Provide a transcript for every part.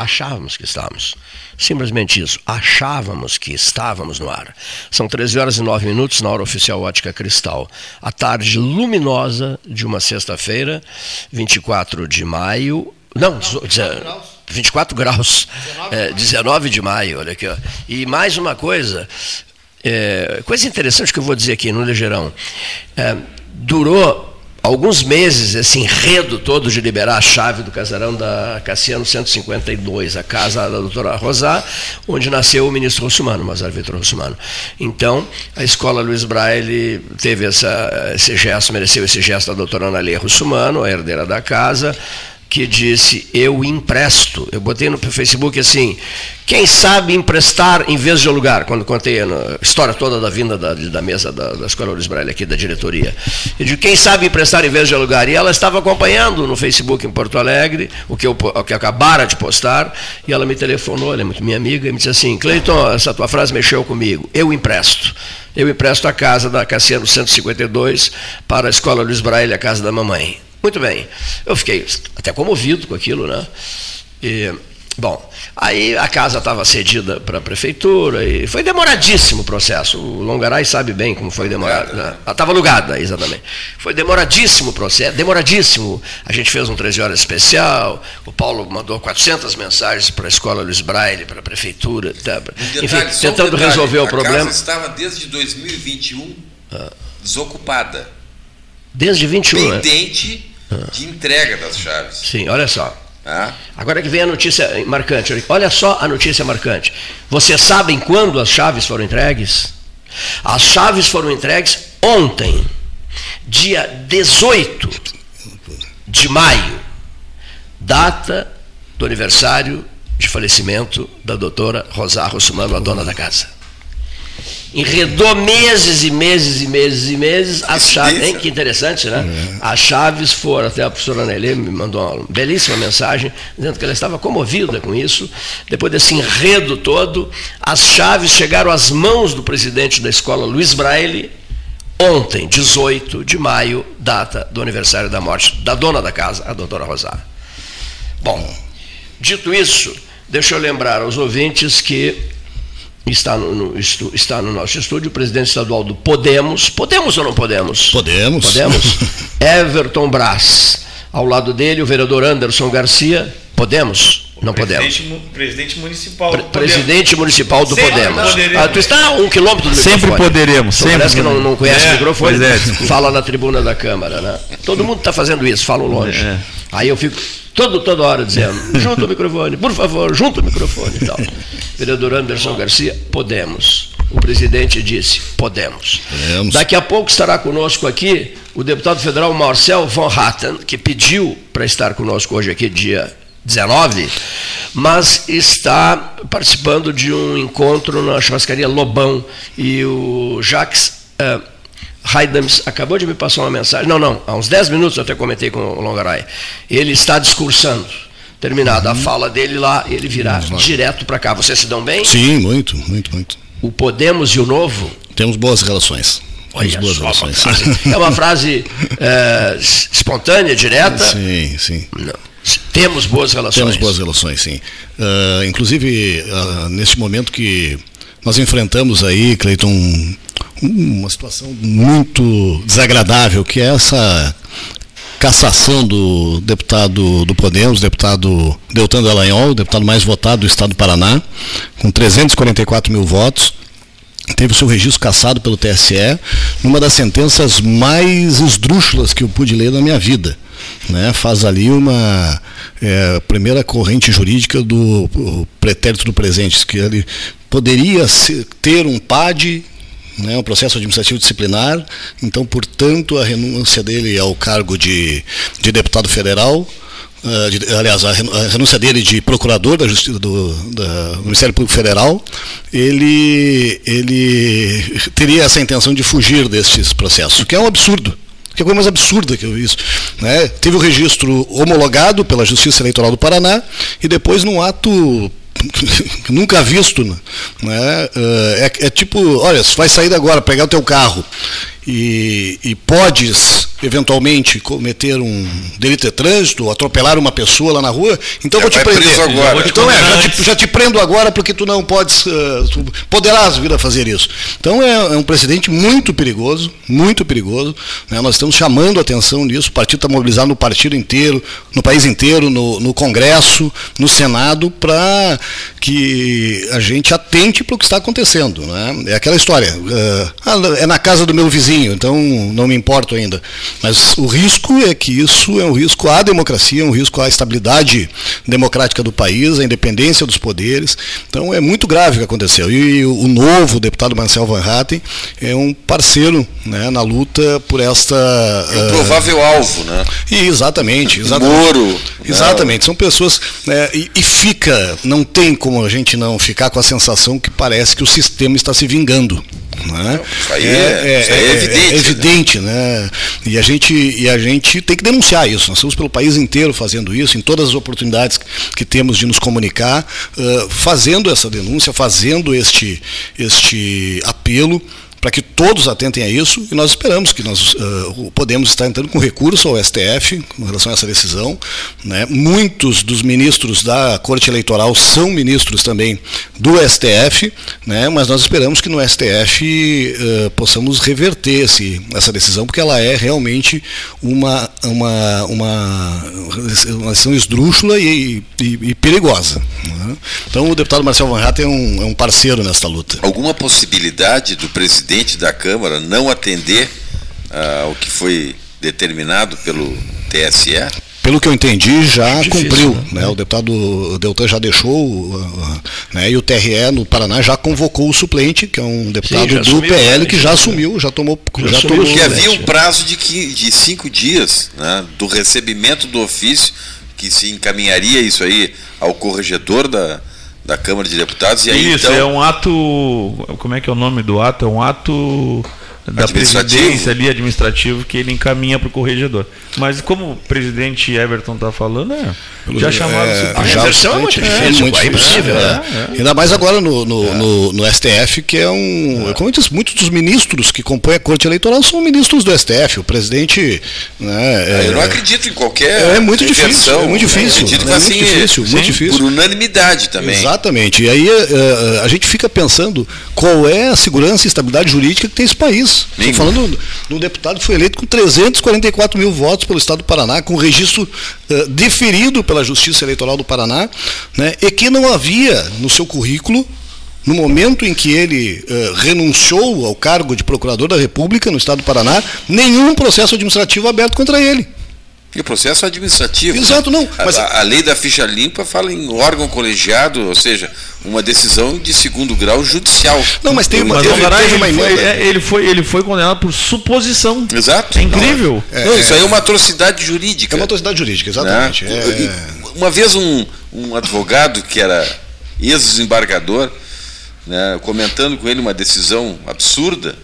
Achávamos que estávamos. Simplesmente isso, achávamos que estávamos no ar. São 13 horas e 9 minutos na hora oficial Ótica Cristal. A tarde luminosa de uma sexta-feira, 24 de maio. Não, 24 graus. 19, é, 19 de maio, olha aqui. Ó. E mais uma coisa, é, coisa interessante que eu vou dizer aqui no Ligeirão. É, durou alguns meses esse enredo todo de liberar a chave do casarão da Cassiano 152, a casa da doutora Rosá, onde nasceu o ministro Russumano, Mazar Vitor Russumano. Então, a escola Luiz Braille teve essa, esse gesto, mereceu esse gesto da doutora Analia Russumano, a herdeira da casa, que disse: Eu empresto. Eu botei no Facebook assim: quem sabe emprestar em vez de alugar? Quando contei a história toda da vinda da, da mesa da, da Escola Luiz Braille aqui, da diretoria. Eu disse: quem sabe emprestar em vez de alugar? E ela estava acompanhando no Facebook em Porto Alegre, o que eu, o que acabara de postar, e ela me telefonou, ela é muito minha amiga, e me disse assim: Cleiton, essa tua frase mexeu comigo. Eu empresto. Eu empresto a casa da Cassiano 152 para a Escola Luiz Braille, a casa da mamãe. Muito bem. Eu fiquei até comovido com aquilo, né? E, bom, aí a casa estava cedida para a prefeitura e foi demoradíssimo o processo. O Longaray sabe bem como foi demorado. Né? Estava alugada, exatamente. Foi demoradíssimo o processo, demoradíssimo. A gente fez um 13 horas especial, o Paulo mandou 400 mensagens para a escola Luiz Braille, para a prefeitura, tá, um enfim, tentando um resolver o problema. A casa estava desde 2021 ah. desocupada. Desde 21, Pendente de entrega das chaves. Sim, olha só. Ah. Agora que vem a notícia marcante. Olha só a notícia marcante. Vocês sabem quando as chaves foram entregues? As chaves foram entregues ontem, dia 18 de maio, data do aniversário de falecimento da doutora Rosário Sumano, a dona da casa enredou meses e meses e meses e meses as chaves. Hein? Que interessante, né? É. As chaves foram, até a professora Nelê me mandou uma belíssima mensagem, dizendo que ela estava comovida com isso. Depois desse enredo todo, as chaves chegaram às mãos do presidente da escola, Luiz Braille, ontem, 18 de maio, data do aniversário da morte da dona da casa, a doutora Rosário. Bom, dito isso, deixa eu lembrar aos ouvintes que Está no, no, está no nosso estúdio o presidente estadual do Podemos. Podemos ou não podemos? Podemos. Podemos. Everton Brás. Ao lado dele, o vereador Anderson Garcia. Podemos? Não presidente, podemos. Presidente municipal do Presidente municipal do sempre Podemos. Ah, tu está a um quilômetro do sempre microfone. Poderemos, sempre Parece que não, não conhece é, o microfone. É, fala na tribuna da Câmara. Né? Todo mundo está fazendo isso, falo longe. É. Aí eu fico todo, toda hora dizendo, junta o microfone, por favor, junta o microfone e tal. Vereador Anderson Garcia, podemos. O presidente disse, podemos. podemos. Daqui a pouco estará conosco aqui o deputado federal Marcel von Hatten, que pediu para estar conosco hoje aqui, dia 19, mas está participando de um encontro na churrascaria Lobão. E o Jacques. Uh, Haidams acabou de me passar uma mensagem. Não, não, há uns 10 minutos eu até comentei com o Longaray. Ele está discursando. Terminada uhum. a fala dele lá, ele virá direto para cá. Vocês se dão bem? Sim, muito, muito, muito. O Podemos e o Novo? Temos boas relações. Olha boas só, relações. Uma frase, é uma frase é, espontânea, direta? Sim, sim. Não. Temos boas relações. Temos boas relações, sim. Uh, inclusive, uh, neste momento que nós enfrentamos aí, Cleiton, uma situação muito desagradável, que é essa cassação do deputado do Podemos, deputado Deltan Dallagnol, deputado mais votado do estado do Paraná, com 344 mil votos, teve o seu registro cassado pelo TSE, numa das sentenças mais esdrúxulas que eu pude ler na minha vida. Né? Faz ali uma é, primeira corrente jurídica do pretérito do presente, que ele poderia ter um PAD né, um processo administrativo disciplinar, então, portanto, a renúncia dele ao cargo de, de deputado federal Uh, de, aliás, a renúncia dele de procurador da Justiça do, da, do, Ministério Público Federal, ele, ele teria essa intenção de fugir destes processos, o que é um absurdo. Que é coisa mais absurda que eu vi isso. Né? Teve o registro homologado pela Justiça Eleitoral do Paraná e depois, num ato nunca visto, né? É, é, tipo, olha, vai sair agora, pegar o teu carro e, e podes eventualmente cometer um delito de trânsito, atropelar uma pessoa lá na rua, então já vou te prender. Agora. Então é, já te, já te, prendo agora porque tu não podes, uh, tu poderás vir a fazer isso. Então é, é um precedente muito perigoso, muito perigoso. Né? Nós estamos chamando a atenção nisso. O partido está mobilizado no partido inteiro, no país inteiro, no, no Congresso, no Senado, para que a gente atente para o que está acontecendo. Né? É aquela história. Uh, é na casa do meu vizinho, então não me importo ainda. Mas o risco é que isso é um risco à democracia, um risco à estabilidade democrática do país, à independência dos poderes. Então é muito grave o que aconteceu. E o novo deputado Marcel Van Hatten é um parceiro né, na luta por esta. É um provável uh, alvo, né? E exatamente. exatamente Moro. Né? Exatamente. São pessoas. Né, e, e fica, não tem como a gente não ficar com a sensação que parece que o sistema está se vingando. Né? Isso aí é, é, é, é evidente. É evidente né? né? E, a gente, e a gente tem que denunciar isso. Nós estamos pelo país inteiro fazendo isso, em todas as oportunidades que temos de nos comunicar, uh, fazendo essa denúncia, fazendo este, este apelo para que todos atentem a isso e nós esperamos que nós uh, podemos estar entrando com recurso ao STF com relação a essa decisão. Né? Muitos dos ministros da Corte Eleitoral são ministros também do STF, né? mas nós esperamos que no STF uh, possamos reverter esse, essa decisão, porque ela é realmente uma, uma, uma, uma decisão esdrúxula e, e, e perigosa. Né? Então o deputado Marcelo Van Hatten é um, é um parceiro nesta luta. Alguma possibilidade do presidente presidente da Câmara não atender ao que foi determinado pelo TSE? Pelo que eu entendi, já Difícil, cumpriu. Né? Né? O deputado Deltan já deixou, uh, né? e o TRE no Paraná já convocou o suplente, que é um deputado Sim, do assumiu, PL, que já assumiu, já tomou. Já, já tomou que havia um prazo de, que, de cinco dias né, do recebimento do ofício, que se encaminharia isso aí ao corregedor da, da Câmara de Deputados. E aí, Isso, então... é um ato. Como é que é o nome do ato? É um ato da presidência ali administrativo que ele encaminha para o corregedor. Mas como o presidente Everton está falando, é, já chamaram é, a inversão é muito difícil, é, muito é impossível. É, né? é, Ainda mais agora no, no, no, no STF, que é um. Como eu disse, muitos dos ministros que compõem a Corte Eleitoral são ministros do STF. O presidente. Né, eu não acredito em qualquer. É muito difícil. É muito difícil. acredito que assim, muito difícil, sim, muito difícil. Por unanimidade também. Exatamente. E aí a gente fica pensando qual é a segurança e estabilidade jurídica que tem esse país. Estou falando de um deputado que foi eleito com 344 mil votos pelo Estado do Paraná, com registro uh, deferido pela Justiça Eleitoral do Paraná, né, e que não havia no seu currículo no momento em que ele uh, renunciou ao cargo de procurador da República no Estado do Paraná, nenhum processo administrativo aberto contra ele. E o processo administrativo. Exato, não. Mas... A, a, lei da ficha limpa fala em órgão colegiado, ou seja, uma decisão de segundo grau judicial. Não, mas tem uma, mas teve, teve uma emenda. Foi, é, ele, foi, ele foi condenado por suposição. Exato. É incrível. Não, é, não, isso aí é uma atrocidade jurídica. É uma atrocidade jurídica, exatamente. Né? É... Uma vez um, um advogado que era ex-desembargador, né, comentando com ele uma decisão absurda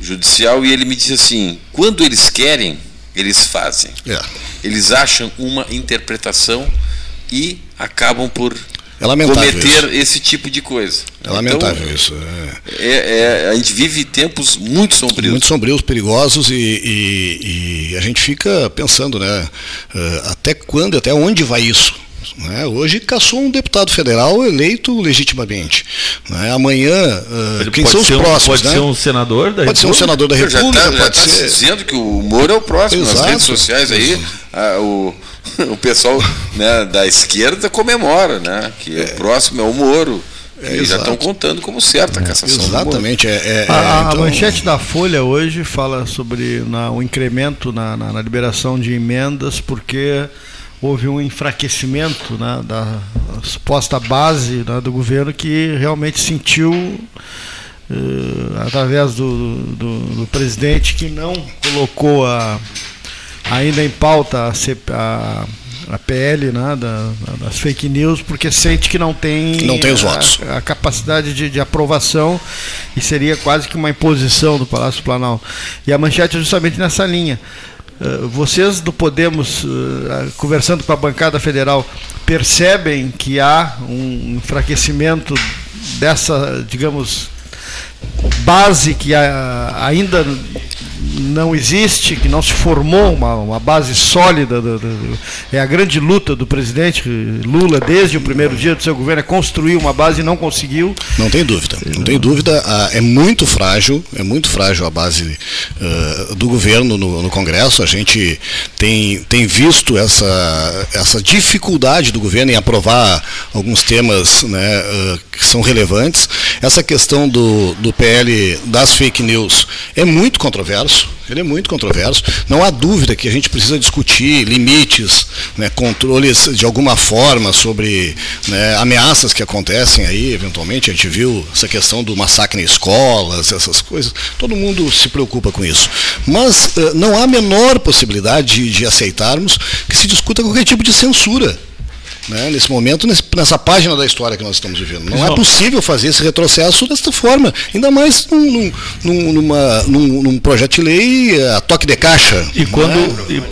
judicial, e ele me disse assim: quando eles querem eles fazem. É. Eles acham uma interpretação e acabam por é cometer isso. esse tipo de coisa. É lamentável então, isso. É. é. É, a gente vive tempos muito sombrios. Muito sombrios, perigosos, e, e, e a gente fica pensando, né? Eh, até quando, até onde vai isso? Né? Hoje caçou um deputado federal eleito legitimamente. Né? Amanhã, uh, quem são os próximos? Pode né? ser um senador da Pode ser um senador da República, já tá, pode tá ser. dizendo que o Moro é o próximo Exato. nas redes sociais aí. A, o, o pessoal né, da esquerda comemora, né? Que é. o próximo é o Moro. É, já estão contando como certa a cassação. Exatamente. É, é, a, é, então... a, manchete da Folha hoje fala sobre o incremento na, na, na, liberação de emendas, porque houve um enfraquecimento né, da suposta base né, do governo que realmente sentiu. Uh, através do, do, do, presidente que não colocou a, ainda em pauta a, a a PL né, da, das fake news, porque sente que não tem, não tem os a, votos. a capacidade de, de, aprovação e seria quase que uma imposição do Palácio Planalto. E a manchete é justamente nessa linha. Uh, vocês do Podemos, uh, conversando com a bancada federal, percebem que há um enfraquecimento dessa, digamos, base que ainda não existe, que não se formou uma, uma base sólida. Do, do, é a grande luta do presidente Lula desde o primeiro dia do seu governo, é construir uma base e não conseguiu. Não tem dúvida, não tem dúvida. É muito frágil, é muito frágil a base uh, do governo no, no, Congresso. A gente tem, tem visto essa, essa dificuldade do governo em aprovar alguns temas né, uh, que são relevantes. Essa questão do, do PL das fake news é muito controverso. Ele é muito controverso. Não há dúvida que a gente precisa discutir limites, né, controles de alguma forma sobre né, ameaças que acontecem aí, eventualmente. A gente viu essa questão do massacre em escolas, essas coisas. Todo mundo se preocupa com isso. Mas uh, não há a menor possibilidade de, de aceitarmos que se discuta qualquer tipo de censura né, nesse momento, nessa página da história que nós estamos vivendo. Não é possível fazer esse retrocesso desta forma, ainda mais num, num, numa, num, num projeto de lei a toque de caixa. E quando, é? e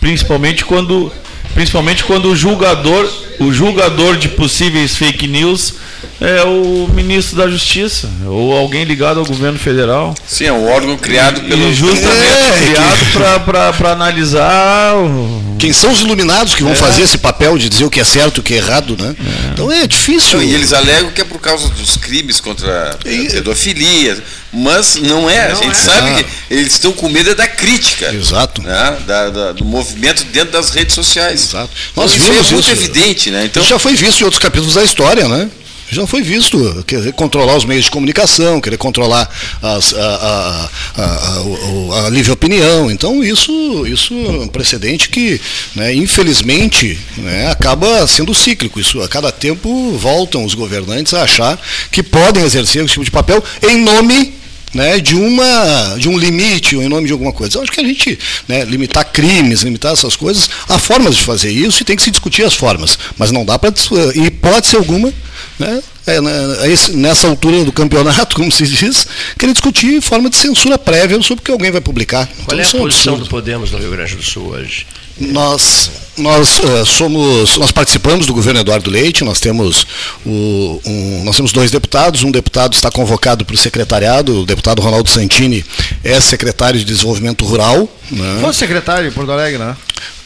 principalmente quando, principalmente quando o julgador, o julgador de possíveis fake news é o ministro da Justiça, ou alguém ligado ao governo federal. Sim, é um órgão criado pelo. E justamente é, criado para analisar. O... Quem são os iluminados que vão é. fazer esse papel de dizer o que é certo e o que é errado, né? É. Então é difícil. Não, e eles alegam que é por causa dos crimes contra a pedofilia, mas não é. Não a gente é. sabe ah. que eles estão com medo da crítica. Exato. Né? Da, da, do movimento dentro das redes sociais. Exato. Então, Nós então, vimos isso é muito isso. evidente, né? Então, já foi visto em outros capítulos da história, né? já foi visto, querer controlar os meios de comunicação, querer controlar as, a, a, a, a, livre opinião. Então isso, isso é um precedente que, né, infelizmente, né, acaba sendo cíclico. Isso, a cada tempo voltam os governantes a achar que podem exercer esse tipo de papel em nome né, de, uma, de um limite ou em nome de alguma coisa. Eu acho que a gente né, limitar crimes, limitar essas coisas, há formas de fazer isso e tem que se discutir as formas. Mas não dá para, em hipótese alguma, né? É, né, é nessa altura do campeonato, como se diz, querer discutir forma de censura prévia sobre o que alguém vai publicar. Qual então, é a é posição do Podemos no Rio Grande do Sul hoje? Nós, nós uh, somos, nós participamos do governo Eduardo Leite, nós temos, o, um, nós temos dois deputados, um deputado está convocado para o secretariado, o deputado Ronaldo Santini é secretário de Desenvolvimento Rural. Né? Foi secretário em Porto Alegre, né?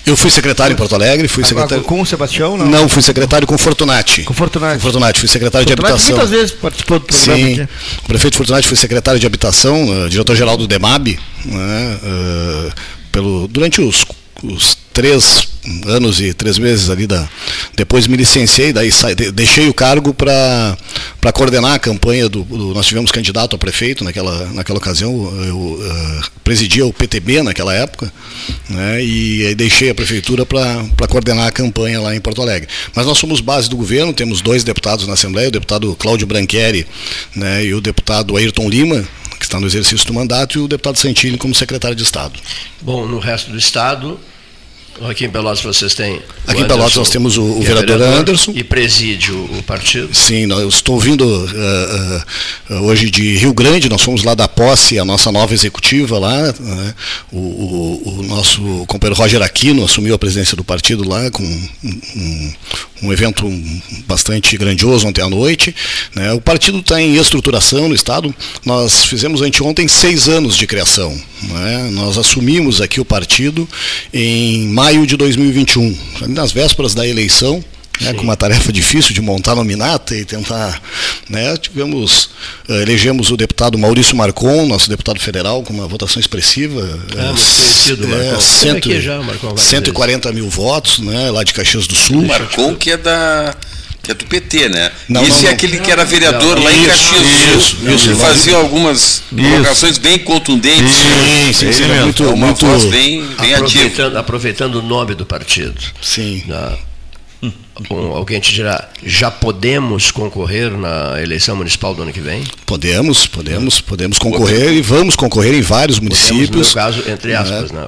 Eu fui secretário em Porto Alegre, fui secretário. Com o Sebastião, não? Não, fui secretário com Fortunati. Com Fortunati. Com Fortunati, fui secretário Fortunati de habitação. muitas vezes participou do programa Sim. Aqui. O prefeito Fortunati foi secretário de habitação, uh, diretor-geral do DEMAB, né, uh, pelo, durante os, os três anos e três meses ali da. Depois me licenciei, daí deixei o cargo para coordenar a campanha do, do, Nós tivemos candidato a prefeito naquela, naquela ocasião, eu uh, presidia o PTB naquela época, né, e deixei a prefeitura para coordenar a campanha lá em Porto Alegre. Mas nós somos base do governo, temos dois deputados na Assembleia, o deputado Cláudio Branqueri né, e o deputado Ayrton Lima, que está no exercício do mandato, e o deputado Santini como secretário de Estado. Bom, no resto do Estado, Aqui em Pelotas vocês têm. Aqui em Pelotas nós temos o, o vereador, vereador, Anderson. E preside o, partido? Sim, eu estou vindo uh, uh, hoje de Rio Grande, nós fomos lá da posse, a nossa nova executiva lá. Uh, o, o, o, nosso companheiro Roger Aquino assumiu a presidência do partido lá com um, um, um evento bastante grandioso ontem à noite. Né? O partido está em estruturação no Estado. Nós fizemos anteontem seis anos de criação. Né? Nós assumimos aqui o partido em maio de 2021, nas vésperas da eleição. Né, com uma tarefa difícil de montar nominata e tentar. Né, tivemos, uh, elegemos o deputado Maurício Marcon, nosso deputado federal, com uma votação expressiva. Ah, muito conhecido, é. Cento, já, Marcon 140 mil votos, né, lá de Caxias do Sul. Marcon, que é da que é do PT, né? Não, Esse não, é não. aquele que era vereador Não, lá em isso, Caxias do isso, Sul, isso. que fazia algumas colocações bem contundentes. Sim, sim, sim. É muito, É uma muito, voz bem, bem ativa. aproveitando, aproveitando o nome do partido. sim. Na- Bom, alguém te dirá, já podemos concorrer na eleição municipal do ano que vem? Podemos, podemos, podemos concorrer e vamos concorrer em vários Podemos, no meu municípios. caso, entre aspas, né?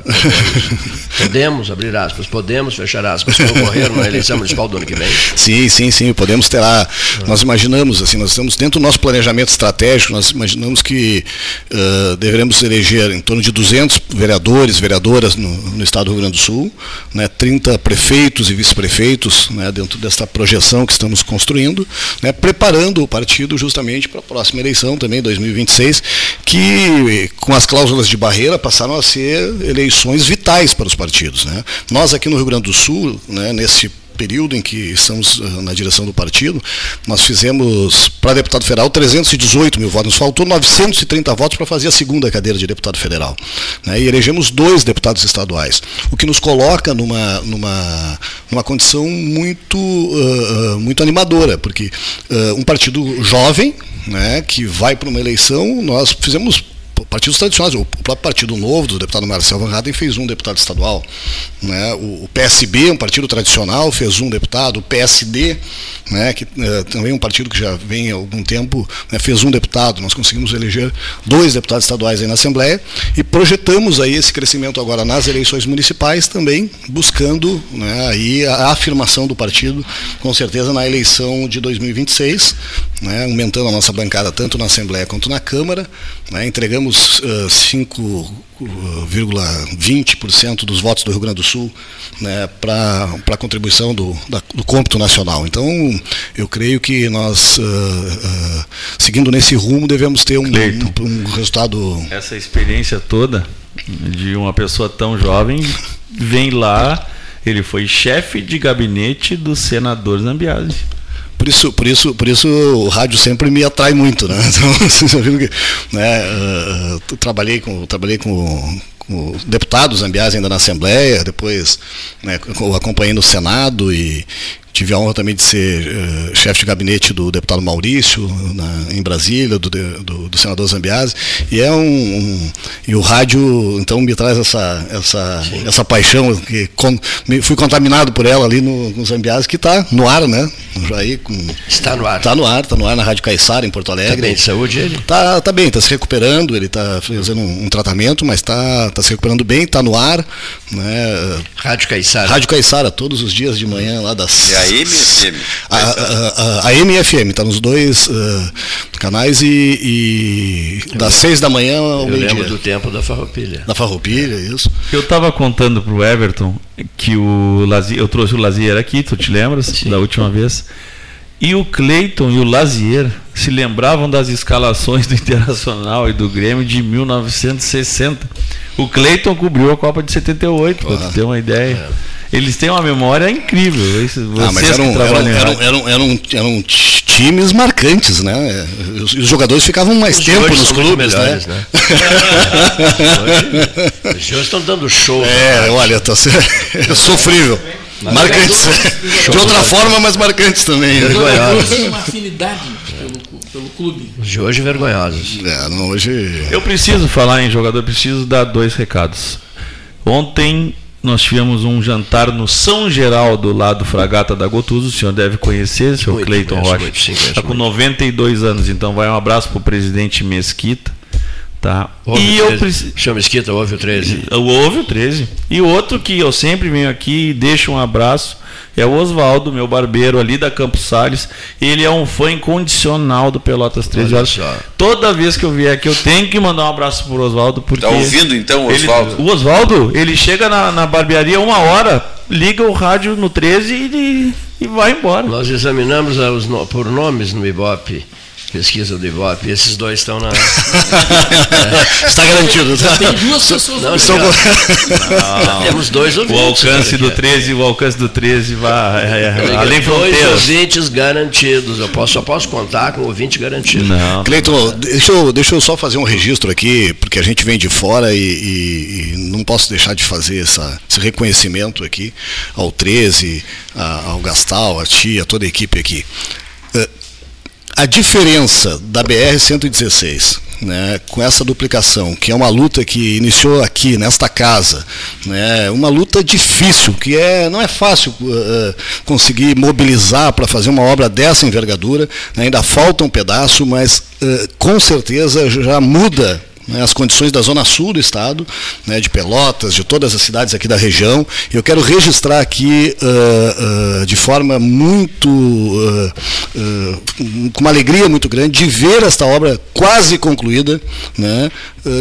Podemos abrir aspas, podemos fechar aspas, concorrer na eleição municipal do ano que vem? Sim, sim, sim, podemos ter lá. Nós imaginamos, assim, nós estamos dentro do nosso planejamento estratégico, nós imaginamos que uh, deveremos eleger em torno de 200 vereadores, vereadoras no, no estado do Rio Grande do Sul, né, 30 prefeitos e vice-prefeitos né, dentro desta projeção que estamos construindo, né, preparando o partido justamente para a próxima eleição também, 2026, que com as cláusulas de barreira passaram a ser eleições vitais para os partidos. Né. Nós aqui no Rio Grande do Sul, né, nesse período em que estamos uh, na direção do partido, nós fizemos para deputado federal 318 mil votos, nos faltou 930 votos para fazer a segunda cadeira de deputado federal. Né, e elegemos dois deputados estaduais, o que nos coloca numa, numa, numa condição muito, uh, uh, muito animadora, porque um partido jovem, né, que vai para uma eleição, nós fizemos partidos tradicionais. O próprio Partido Novo, do deputado Marcel Van Hatten, fez um deputado estadual. Né? O, PSB, um partido tradicional, fez um deputado. O PSD, né, que eh, também é um partido que já vem há algum tempo, né, fez um deputado. Nós conseguimos eleger dois deputados estaduais aí na Assembleia e projetamos aí esse crescimento agora nas eleições municipais também, buscando né, aí a afirmação do partido, com certeza na eleição de 2026, né, aumentando a nossa bancada tanto na Assembleia quanto na Câmara. Né, entregamos uh, 5,20% dos votos do Rio Grande do Sul né, para a contribuição do, da, do cômputo nacional. Então, eu creio que nós, uh, uh, seguindo nesse rumo, devemos ter um, um, um, resultado. Essa experiência toda de uma pessoa tão jovem vem lá, ele foi chefe de gabinete do senador Zambiase. Por isso, por isso, por isso o rádio sempre me atrai muito, né? Então, vocês viram que, né, uh, trabalhei com, trabalhei com, com deputados Zambiase ainda na Assembleia, depois né, acompanhei no Senado e tive a honra também de ser uh, chefe de gabinete do deputado Maurício na, em Brasília, do, do, do, senador Zambiase, e é um, um, e o rádio então me traz essa essa, essa paixão que com, me, fui contaminado por ela ali no, no Zambiase que está no ar, né? Aí com, está no ar. Está no ar, está no ar na Rádio Caiçara em Porto Alegre. Está bem de saúde ele? Tá, tá bem, está se recuperando, ele está fazendo um, um, tratamento, mas está tá se recuperando bem, está no ar, né? Rádio Caiçara. Rádio Caiçara todos os dias de manhã lá das é a MFM. A, a, a, a MFM, está nos dois uh, canais e, e das seis da manhã ao Eu meio-dia. lembro do tempo da Farroupilha. Da Farroupilha, isso. Eu estava contando pro Everton que o Lazier, eu trouxe o Lazier aqui, tu te lembras? Sim. Da última vez. E o Cleiton e o Lazier se lembravam das escalações do Internacional e do Grêmio de 1960. O Cleiton cobriu a Copa de 78, para tu ter uma ideia. É. Eles têm uma memória incrível. Vocês ah, mas eram, eram, eram, eram, eram, eram, times marcantes, né? Os, os jogadores ficavam mais os tempo nos clubes, melhores, né? né? hoje, os estão dando show. É, né? olha, tá é sofrível. Mas marcantes. De outra forma, mas marcantes também. né? Tem uma afinidade pelo, clube. De hoje vergonhosos. É, não, hoje... Eu preciso falar em jogador, preciso dar dois recados. Ontem nós tivemos um jantar no São Geraldo, lá do Fragata da Gotuso. O senhor deve conhecer, seu Muito, Cleiton Rocha. Está com muito. 92 anos, então vai um abraço para o presidente Mesquita. Tá? E o eu 13. preciso. Senhor Mesquita, houve o 13. Houve o 13. E outro que eu sempre venho aqui e deixo um abraço é o Oswaldo, meu barbeiro ali da Campos Sales. Ele é um fã incondicional do Pelotas 13 Olha horas. Toda vez que eu vier aqui, eu tenho que mandar um abraço pro Oswaldo. porque Tá ouvindo então, Oswaldo? o Oswaldo, ele chega na, na barbearia uma hora, liga o rádio no 13 e, e vai embora. Nós examinamos os por nomes no Ibope pesquisa do Ibope. Esses dois estão na. Está garantido. Tá? Tem duas pessoas. Não, Estão- não, temos dois O ouvintes. alcance cara, do aqui. 13, o alcance do 13 vai é, é, Dois além fronteiras. ouvintes garantidos. Eu posso, só posso contar com ouvinte garantido. Não. Cleiton, deixa eu, deixa eu só fazer um registro aqui, porque a gente vem de fora e, e- e não posso deixar de fazer essa- esse reconhecimento aqui ao 13, a- ao Gastal, a Tia, a toda a equipe aqui. A diferença da BR-116 né, com essa duplicação, que é uma luta que iniciou aqui, nesta casa, né, uma luta difícil, que é, não é fácil eh, conseguir mobilizar para fazer uma obra dessa envergadura, né, ainda falta um pedaço, mas eh, com certeza já muda né, as condições da zona sul do estado, né, de Pelotas, de todas as cidades aqui da região. Eu quero registrar aqui ah, ah, de forma muito ah, com uma alegria muito grande de ver esta obra quase concluída, né,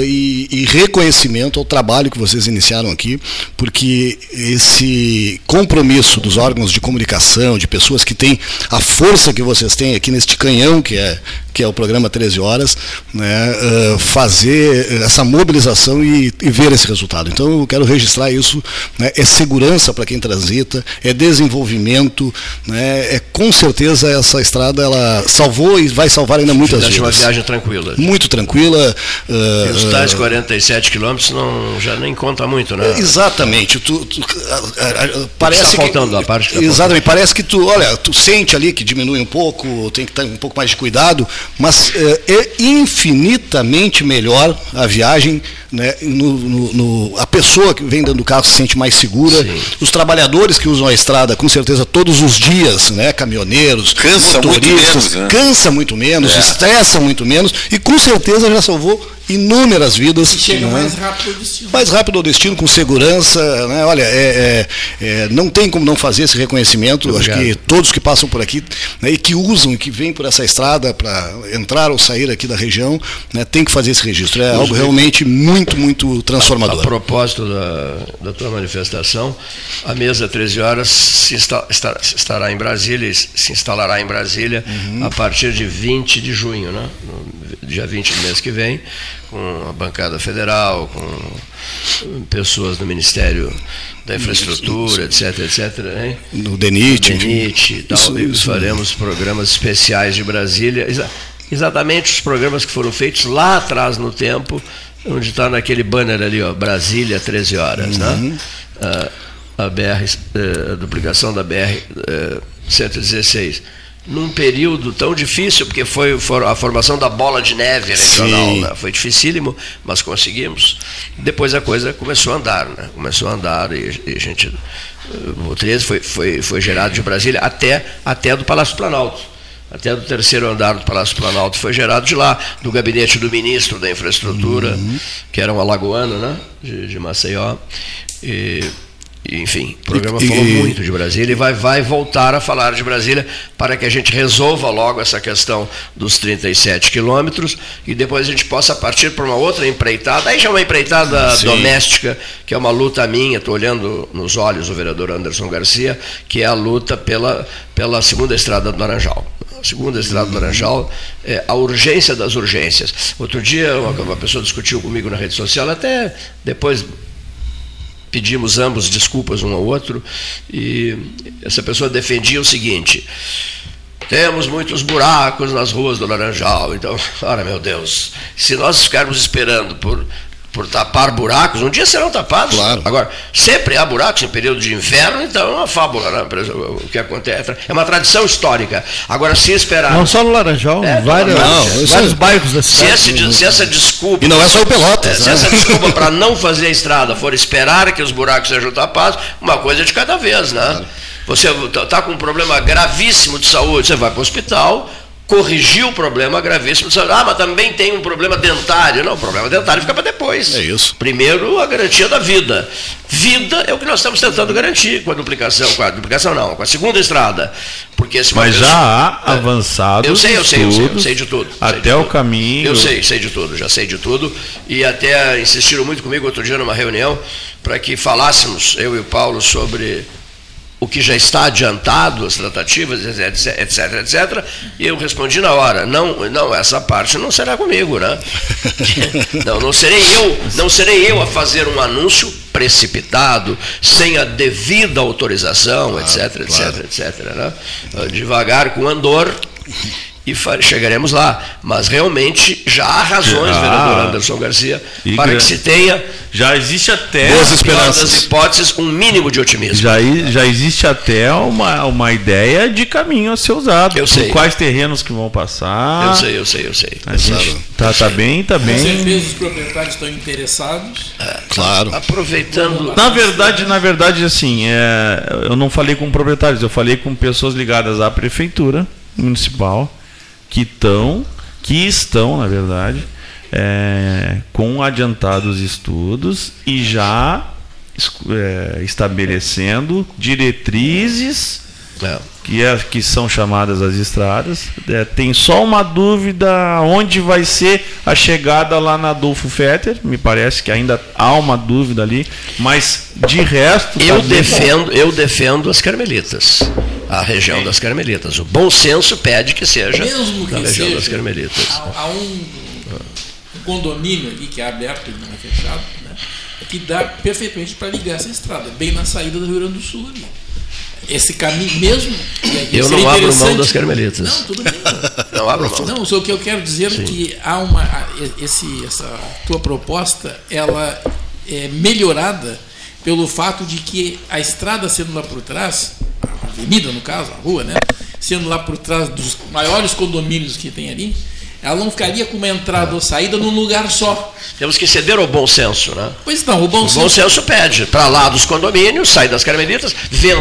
e, e reconhecimento ao trabalho que vocês iniciaram aqui, porque esse compromisso dos órgãos de comunicação, de pessoas que têm a força que vocês têm aqui neste canhão que é que é o programa 13 horas, né, ah, fazer essa mobilização e, e ver esse resultado. Então eu quero registrar isso, né, é segurança para quem transita, é desenvolvimento, né, é com certeza essa estrada ela salvou e vai salvar ainda muitas Fizeste uma viagem tranquila. Muito tranquila. E os tais 47 quilômetros não, já nem conta muito, né? Exatamente. Tu, tu- a- a- a- parece está que, faltando, a parte que está Exatamente. Parece que tu, olha, tu sente ali que diminui um pouco, tem que ter um pouco mais de cuidado, mas eh, é infinitamente melhor a viagem, né? no- no- no- a pessoa que vem dentro do carro se sente mais segura, Sim. os trabalhadores que usam a estrada, com certeza todos os dias, né? Caminhoneiros, Cansa muito motoristas, menos, né? cansa muito menos, É. estressa muito menos e com certeza já salvou inúmeras vidas. E chega né? mais rápido ao destino. mais rápido ao destino, com segurança, né? Olha, é, é- é, não tem como não fazer esse reconhecimento. Eu Acho Obrigado. que todos que passam por aqui né, e que usam e que vêm por essa estrada para entrar ou sair aqui da região, né, tem que fazer esse registro. É algo realmente muito, muito A transformador. propósito da, da tua manifestação, a mesa 13 horas se insta- estará, estará em Brasília, e se instalará em Brasília Uhum. a partir de 20 de junho, né? Dia 20 do mês que vem, com a bancada federal, com pessoas do Ministério da Infraestrutura, etc, etc, né? No DENIT, enfim. DENIT e tal, Isso- isso faremos programas especiais de Brasília, exa- exatamente os programas que foram feitos lá atrás no tempo, onde está naquele banner ali, ó, Brasília 13 horas, Uhum. né? A BR, eh, a duplicação da BR eh, 116. Num período tão difícil, porque foi a formação da bola de neve regional, né? foi dificílimo, mas conseguimos. Depois a coisa começou a andar, né? começou a andar e, e a gente. O 13 foi, foi, foi gerado de Brasília até, até do Palácio Planalto. Até do terceiro andar do Palácio Planalto foi gerado de lá, do gabinete do ministro da Infraestrutura, que era um alagoano, né? De, de Maceió. E, enfim, o programa E- falou e- muito de Brasília e vai, vai voltar a falar de Brasília para que a gente resolva logo essa questão dos 37 quilômetros e depois a gente possa partir para uma outra empreitada. Aí já é uma empreitada Sim. doméstica, que é uma luta minha, estou olhando nos olhos o vereador Anderson Garcia, que é a luta pela, pela segunda estrada do Laranjal. A segunda estrada do Laranjal, é a urgência das urgências. Outro dia, uma, uma pessoa discutiu comigo na rede social, até depois pedimos ambos desculpas um ao outro e essa pessoa defendia o seguinte: temos muitos buracos nas ruas do Laranjal, então, ora meu Deus, se nós ficarmos esperando por por tapar buracos, um dia serão tapados. Claro. Agora, sempre há buracos em período de inverno, então é uma fábula, né? o que acontece. É uma tradição histórica. Agora, se esperar. Não só no Laranjal, É, várias, não, vários é- bairros da Se, cidade. esse- se essa desculpa. E não é só o Pelotas, É, se né? essa desculpa para não fazer a estrada for esperar que os buracos sejam tapados, uma coisa de cada vez, né? Você está com um problema gravíssimo de saúde, você vai para o hospital, corrigir o problema gravíssimo saúde. Ah, mas também tem um problema dentário. Não, o problema dentário fica para depois. É isso. Primeiro, a garantia da vida. Vida é o que nós estamos tentando garantir com a duplicação, com a duplicação não, com a segunda estrada. Porque se uma Mas já há avançados eu sei, eu sei, eu sei, eu sei de tudo. Até o caminho. Eu sei, sei de tudo, já sei de tudo. E até insistiram muito comigo outro dia numa reunião para que falássemos, eu e o Paulo, sobre o que já está adiantado, as tratativas, etc, etc, etc. E eu respondi na hora, não, não, essa parte não será comigo, né? Não, não serei eu, não serei eu a fazer um anúncio precipitado, sem a devida autorização, claro, etc, claro. etc, etc. Né? Devagar com andor e chegaremos lá. Mas realmente já há razões, ah, vereador Anderson Garcia, para que se tenha. Já existe até. Boas esperanças. hipóteses, um mínimo de otimismo. Já, já existe até uma, uma ideia de caminho a ser usado. Eu sei. quais terrenos que vão passar. Eu sei, eu sei, eu sei. A gente tá, tá bem, tá bem. Com certeza os proprietários estão interessados. É, claro. Aproveitando. Na verdade, na verdade, assim, é, eu não falei com proprietários, eu falei com pessoas ligadas à prefeitura municipal que estão, que estão, na verdade, é, com adiantados estudos e já é, estabelecendo diretrizes é. Que, é, que são chamadas as estradas. É, tem só uma dúvida onde vai ser a chegada lá na Adolfo Fetter. Me parece que ainda há uma dúvida ali, mas de resto. Eu tá defendo, eu defendo as carmelitas a região das Carmelitas. O bom senso pede que seja Mesmo que na região seja, das Carmelitas. Há, há um, um, condomínio ali que é aberto e não é fechado, né, que dá perfeitamente para ligar essa estrada, bem na saída do Rio Grande do Sul ali. Esse caminho mesmo. Eu não abro mão das Carmelitas. Não, tudo bem. não abro mão. Não, só o que eu quero dizer é que há uma. Esse, essa tua proposta, ela é melhorada pelo fato de que a estrada sendo lá por trás, avenida, no caso, a rua, né? Sendo lá por trás dos maiores condomínios que tem ali, ela não ficaria com uma entrada ou saída num lugar só. Temos que ceder ao bom senso, né? Pois não, o bom o senso. O bom senso pede para lá dos condomínios, sai das carmelitas, vê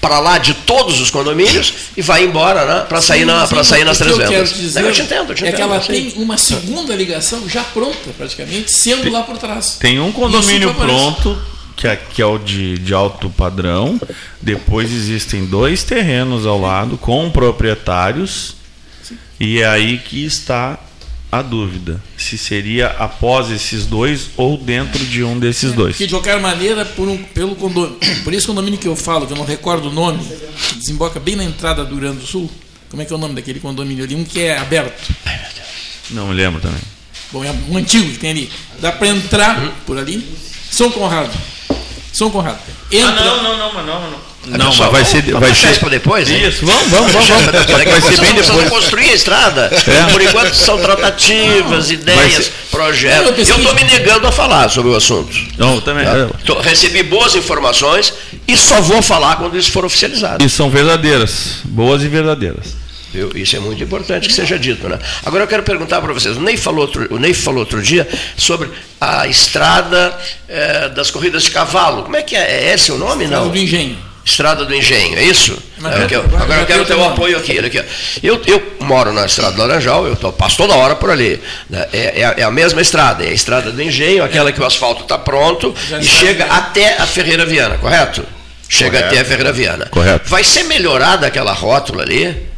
para lá de todos os condomínios e vai embora, né? Para sair, na, sim, sair nas três vendas. Dizer eu te entendo, eu te entendo, é que ela tem uma segunda ligação já pronta, praticamente, sendo tem, lá por trás. Tem um condomínio pronto que é, que é o de, de alto padrão. Depois existem dois terrenos ao lado com proprietários. E é aí que está a dúvida. Se seria após esses dois ou dentro de um desses dois. Que de qualquer maneira, por, um, pelo condomínio, por esse condomínio que eu falo, que eu não recordo o nome, que desemboca bem na entrada do Rio Grande do Sul. Como é que é o nome daquele condomínio ali? Um que é aberto. Não me lembro também. Bom, é um antigo que tem ali. Dá para entrar por ali. São Conrado. São Conrado. Entra... Ah, não, não, não, mas não, não. Não, mas vai ser. Vai ser para depois? Hein? Isso, vamos, vamos, vamos. vamos. Vai ser bem depois. construir a estrada. É. Por enquanto são tratativas, ideias, projetos. Eu estou me negando a falar sobre o assunto. Não, também. Tá? Tô, recebi boas informações e só vou falar quando isso for oficializado. E são verdadeiras, boas e verdadeiras. Viu? Isso é muito importante que seja dito. Né? Agora eu quero perguntar para vocês, o Ney, falou outro, o Ney falou outro dia sobre a estrada é, das corridas de cavalo. Como é que é? É esse o nome? Estrada não? do Engenho. Estrada do Engenho, é isso? É, eu, agora eu quero ter o apoio aqui. aqui eu, eu moro na Estrada do Laranjal, eu tô, passo toda hora por ali. Né? É, é, é, a mesma estrada, é a Estrada do Engenho, aquela que o asfalto está pronto Já e chega até a Ferreira Viana, correto? Chega correto. até a Ferreira Viana. Correto. Vai ser melhorada aquela rótula ali?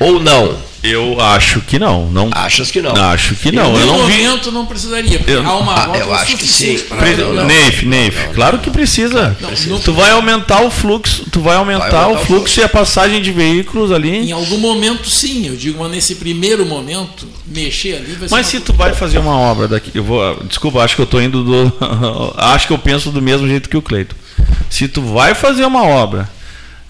Ou não? Eu acho que não. não Achas que não? Acho que não. No eu não momento vi... não precisaria, eu, há uma ah, Eu acho que sim. Neif, Neif, claro que precisa. Não, não, tu vai aumentar o fluxo, tu vai aumentar, vai aumentar o, fluxo o, fluxo e a passagem de veículos ali. Em algum momento sim, eu digo, mas nesse primeiro momento, mexer ali vai Mas se tu vai fazer uma obra daqui, eu vou, desculpa, acho que eu estou indo do acho que eu penso do mesmo jeito que o Cleito. Se tu vai fazer uma obra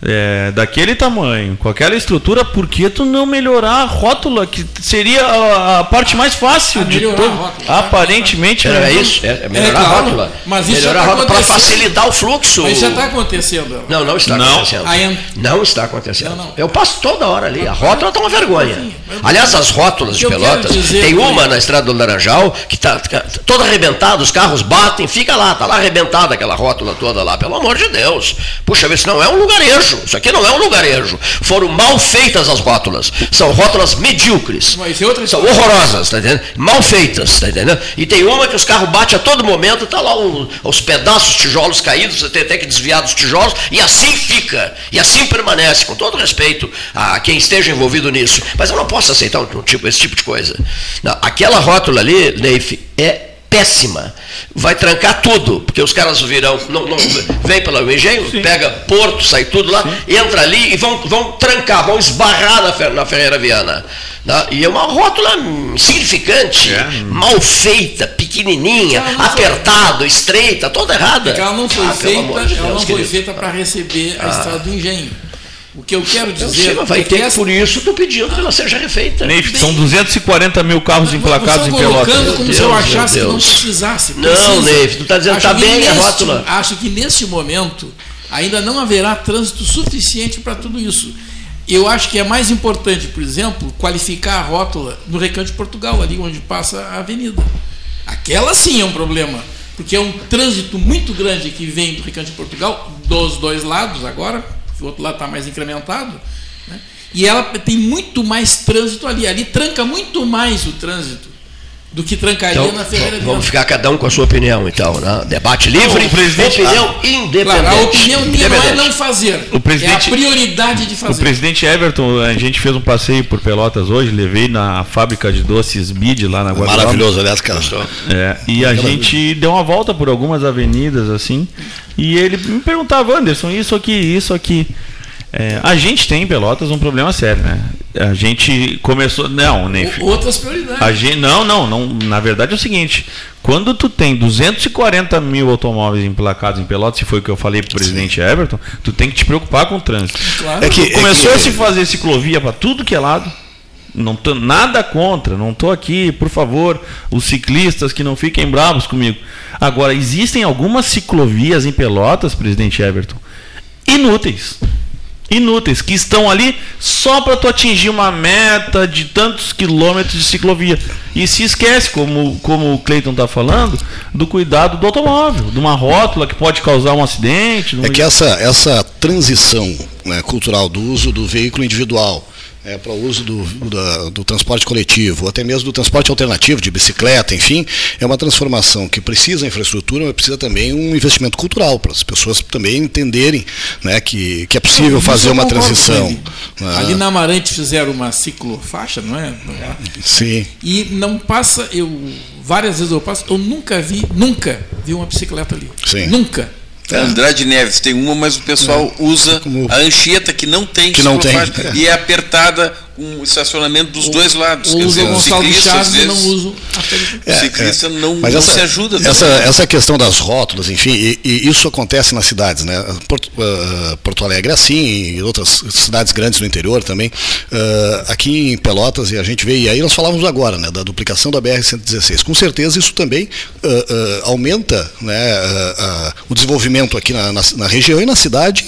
é, daquele tamanho, com aquela estrutura, por que tu não melhorar a rótula, que seria a, a parte mais fácil a de todo? Rótula, Aparentemente, é, é isso, é, é melhorar é, claro, a rótula. Mas isso melhorar já tá a rótula para facilitar o fluxo. Mas já está acontecendo. Não, não está não. acontecendo. Não está acontecendo. Não, não. Eu passo toda hora ali. A rótula está uma vergonha. Aliás, as rótulas de Pelotas, tem uma na estrada do Laranjal que está tá toda arrebentada, os carros batem, fica lá, está lá arrebentada aquela rótula toda lá, pelo amor de Deus. Puxa, isso não é um lugarejo lugarejo. Isso aqui não é um lugarejo. Foram mal feitas as rótulas. São rótulas medíocres. É São horrorosas, tá entendendo? Mal feitas, tá entendendo? E tem uma que os carros batem a todo momento, tá lá os pedaços, tijolos caídos, você tem até que desviar dos tijolos, e assim fica. E assim permanece, com todo respeito a quem esteja envolvido nisso. Mas eu não posso aceitar um, um tipo, esse tipo de coisa. Não, aquela rótula ali, Neif, é péssima. Vai trancar tudo, porque os caras virão, não, não vem pelo engenho, Sim. pega Porto, sai tudo lá, Sim. entra ali e vão, vão trancar, vão esbarrar na, na Ferreira Viana. E é uma rótula insignificante, é. mal feita, pequenininha, apertada, estreita, toda errada. ela não foi ah, feita, de ela não foi feita para receber a ah. estrada do engenho. O que eu quero dizer. Eu vai é ter, essa... por isso estou pedindo que ela seja refeita. Neif, são 240 mil carros emplacados em Pelotas. colocando como Deus, se eu achasse que não precisasse. Não, Neif, tu está dizendo que está bem neste, a rótula. Acho que neste momento ainda não haverá trânsito suficiente para tudo isso. Eu acho que é mais importante, por exemplo, qualificar a rótula no Recanto de Portugal, ali onde passa a avenida. Aquela sim é um problema, porque é um trânsito muito grande que vem do Recanto de Portugal, dos dois lados agora, o outro lado está mais incrementado, né? e ela tem muito mais trânsito ali. Ali tranca muito mais o trânsito do que trancaria então, na Ferreira Vamos ficar cada um com a sua opinião, então. Né? Debate livre, o presidente, opinião ah, independente. Claro, a opinião minha não é não fazer, o presidente, é a prioridade de fazer. O presidente Everton, a gente fez um passeio por Pelotas hoje, levei na fábrica de doces Bid lá na Guarulhos. Maravilhoso, aliás, cara. É, e a gente deu uma volta por algumas avenidas, assim, e ele me perguntava, Anderson, isso aqui, isso aqui. É, a gente tem em Pelotas um problema sério, né? A gente começou. Não, nem. Outras prioridades. A gente, não, não, não. Na verdade é o seguinte: quando tu tem 240 mil automóveis emplacados em Pelotas, se foi o que eu falei para o presidente Everton, tu tem que te preocupar com o trânsito. Claro. É que, começou é que... a se fazer ciclovia para tudo que é lado. Não tô nada contra, não estou aqui, por favor, os ciclistas que não fiquem bravos comigo. Agora, existem algumas ciclovias em Pelotas, presidente Everton, inúteis inúteis, que estão ali só para tu atingir uma meta de tantos quilômetros de ciclovia. E se esquece, como, como o Cleiton está falando, do cuidado do automóvel, de uma rótula que pode causar um acidente. É que essa, essa transição né, cultural do uso do veículo individual é, para o uso do, do, do, transporte coletivo, ou até mesmo do transporte alternativo, de bicicleta, enfim, é uma transformação que precisa infraestrutura, mas precisa também um investimento cultural, para as pessoas também entenderem né, que, que é possível fazer uma transição. Né? Ali na Amarante fizeram uma ciclofaixa, não é? Sim. E não passa, eu várias vezes eu passo, eu nunca vi, nunca vi uma bicicleta ali. Sim. Nunca. É. Andrade Neves tem uma, mas o pessoal é. usa Como... a anchieta que não tem que não tem. e é apertada com estacionamento dos o, dois lados. Quer dizer, o ciclista às vezes não uso é, o ciclista é, não, mas não essa, se ajuda. Essa, essa questão das rótulas, enfim, e, e, isso acontece nas cidades, né? Porto, uh, Porto Alegre é assim, e outras cidades grandes no interior também. Uh, aqui em Pelotas, e a gente vê, e aí nós falávamos agora, né, da duplicação da BR-116. Com certeza isso também uh, aumenta né, o desenvolvimento aqui na, na, na, região e na cidade,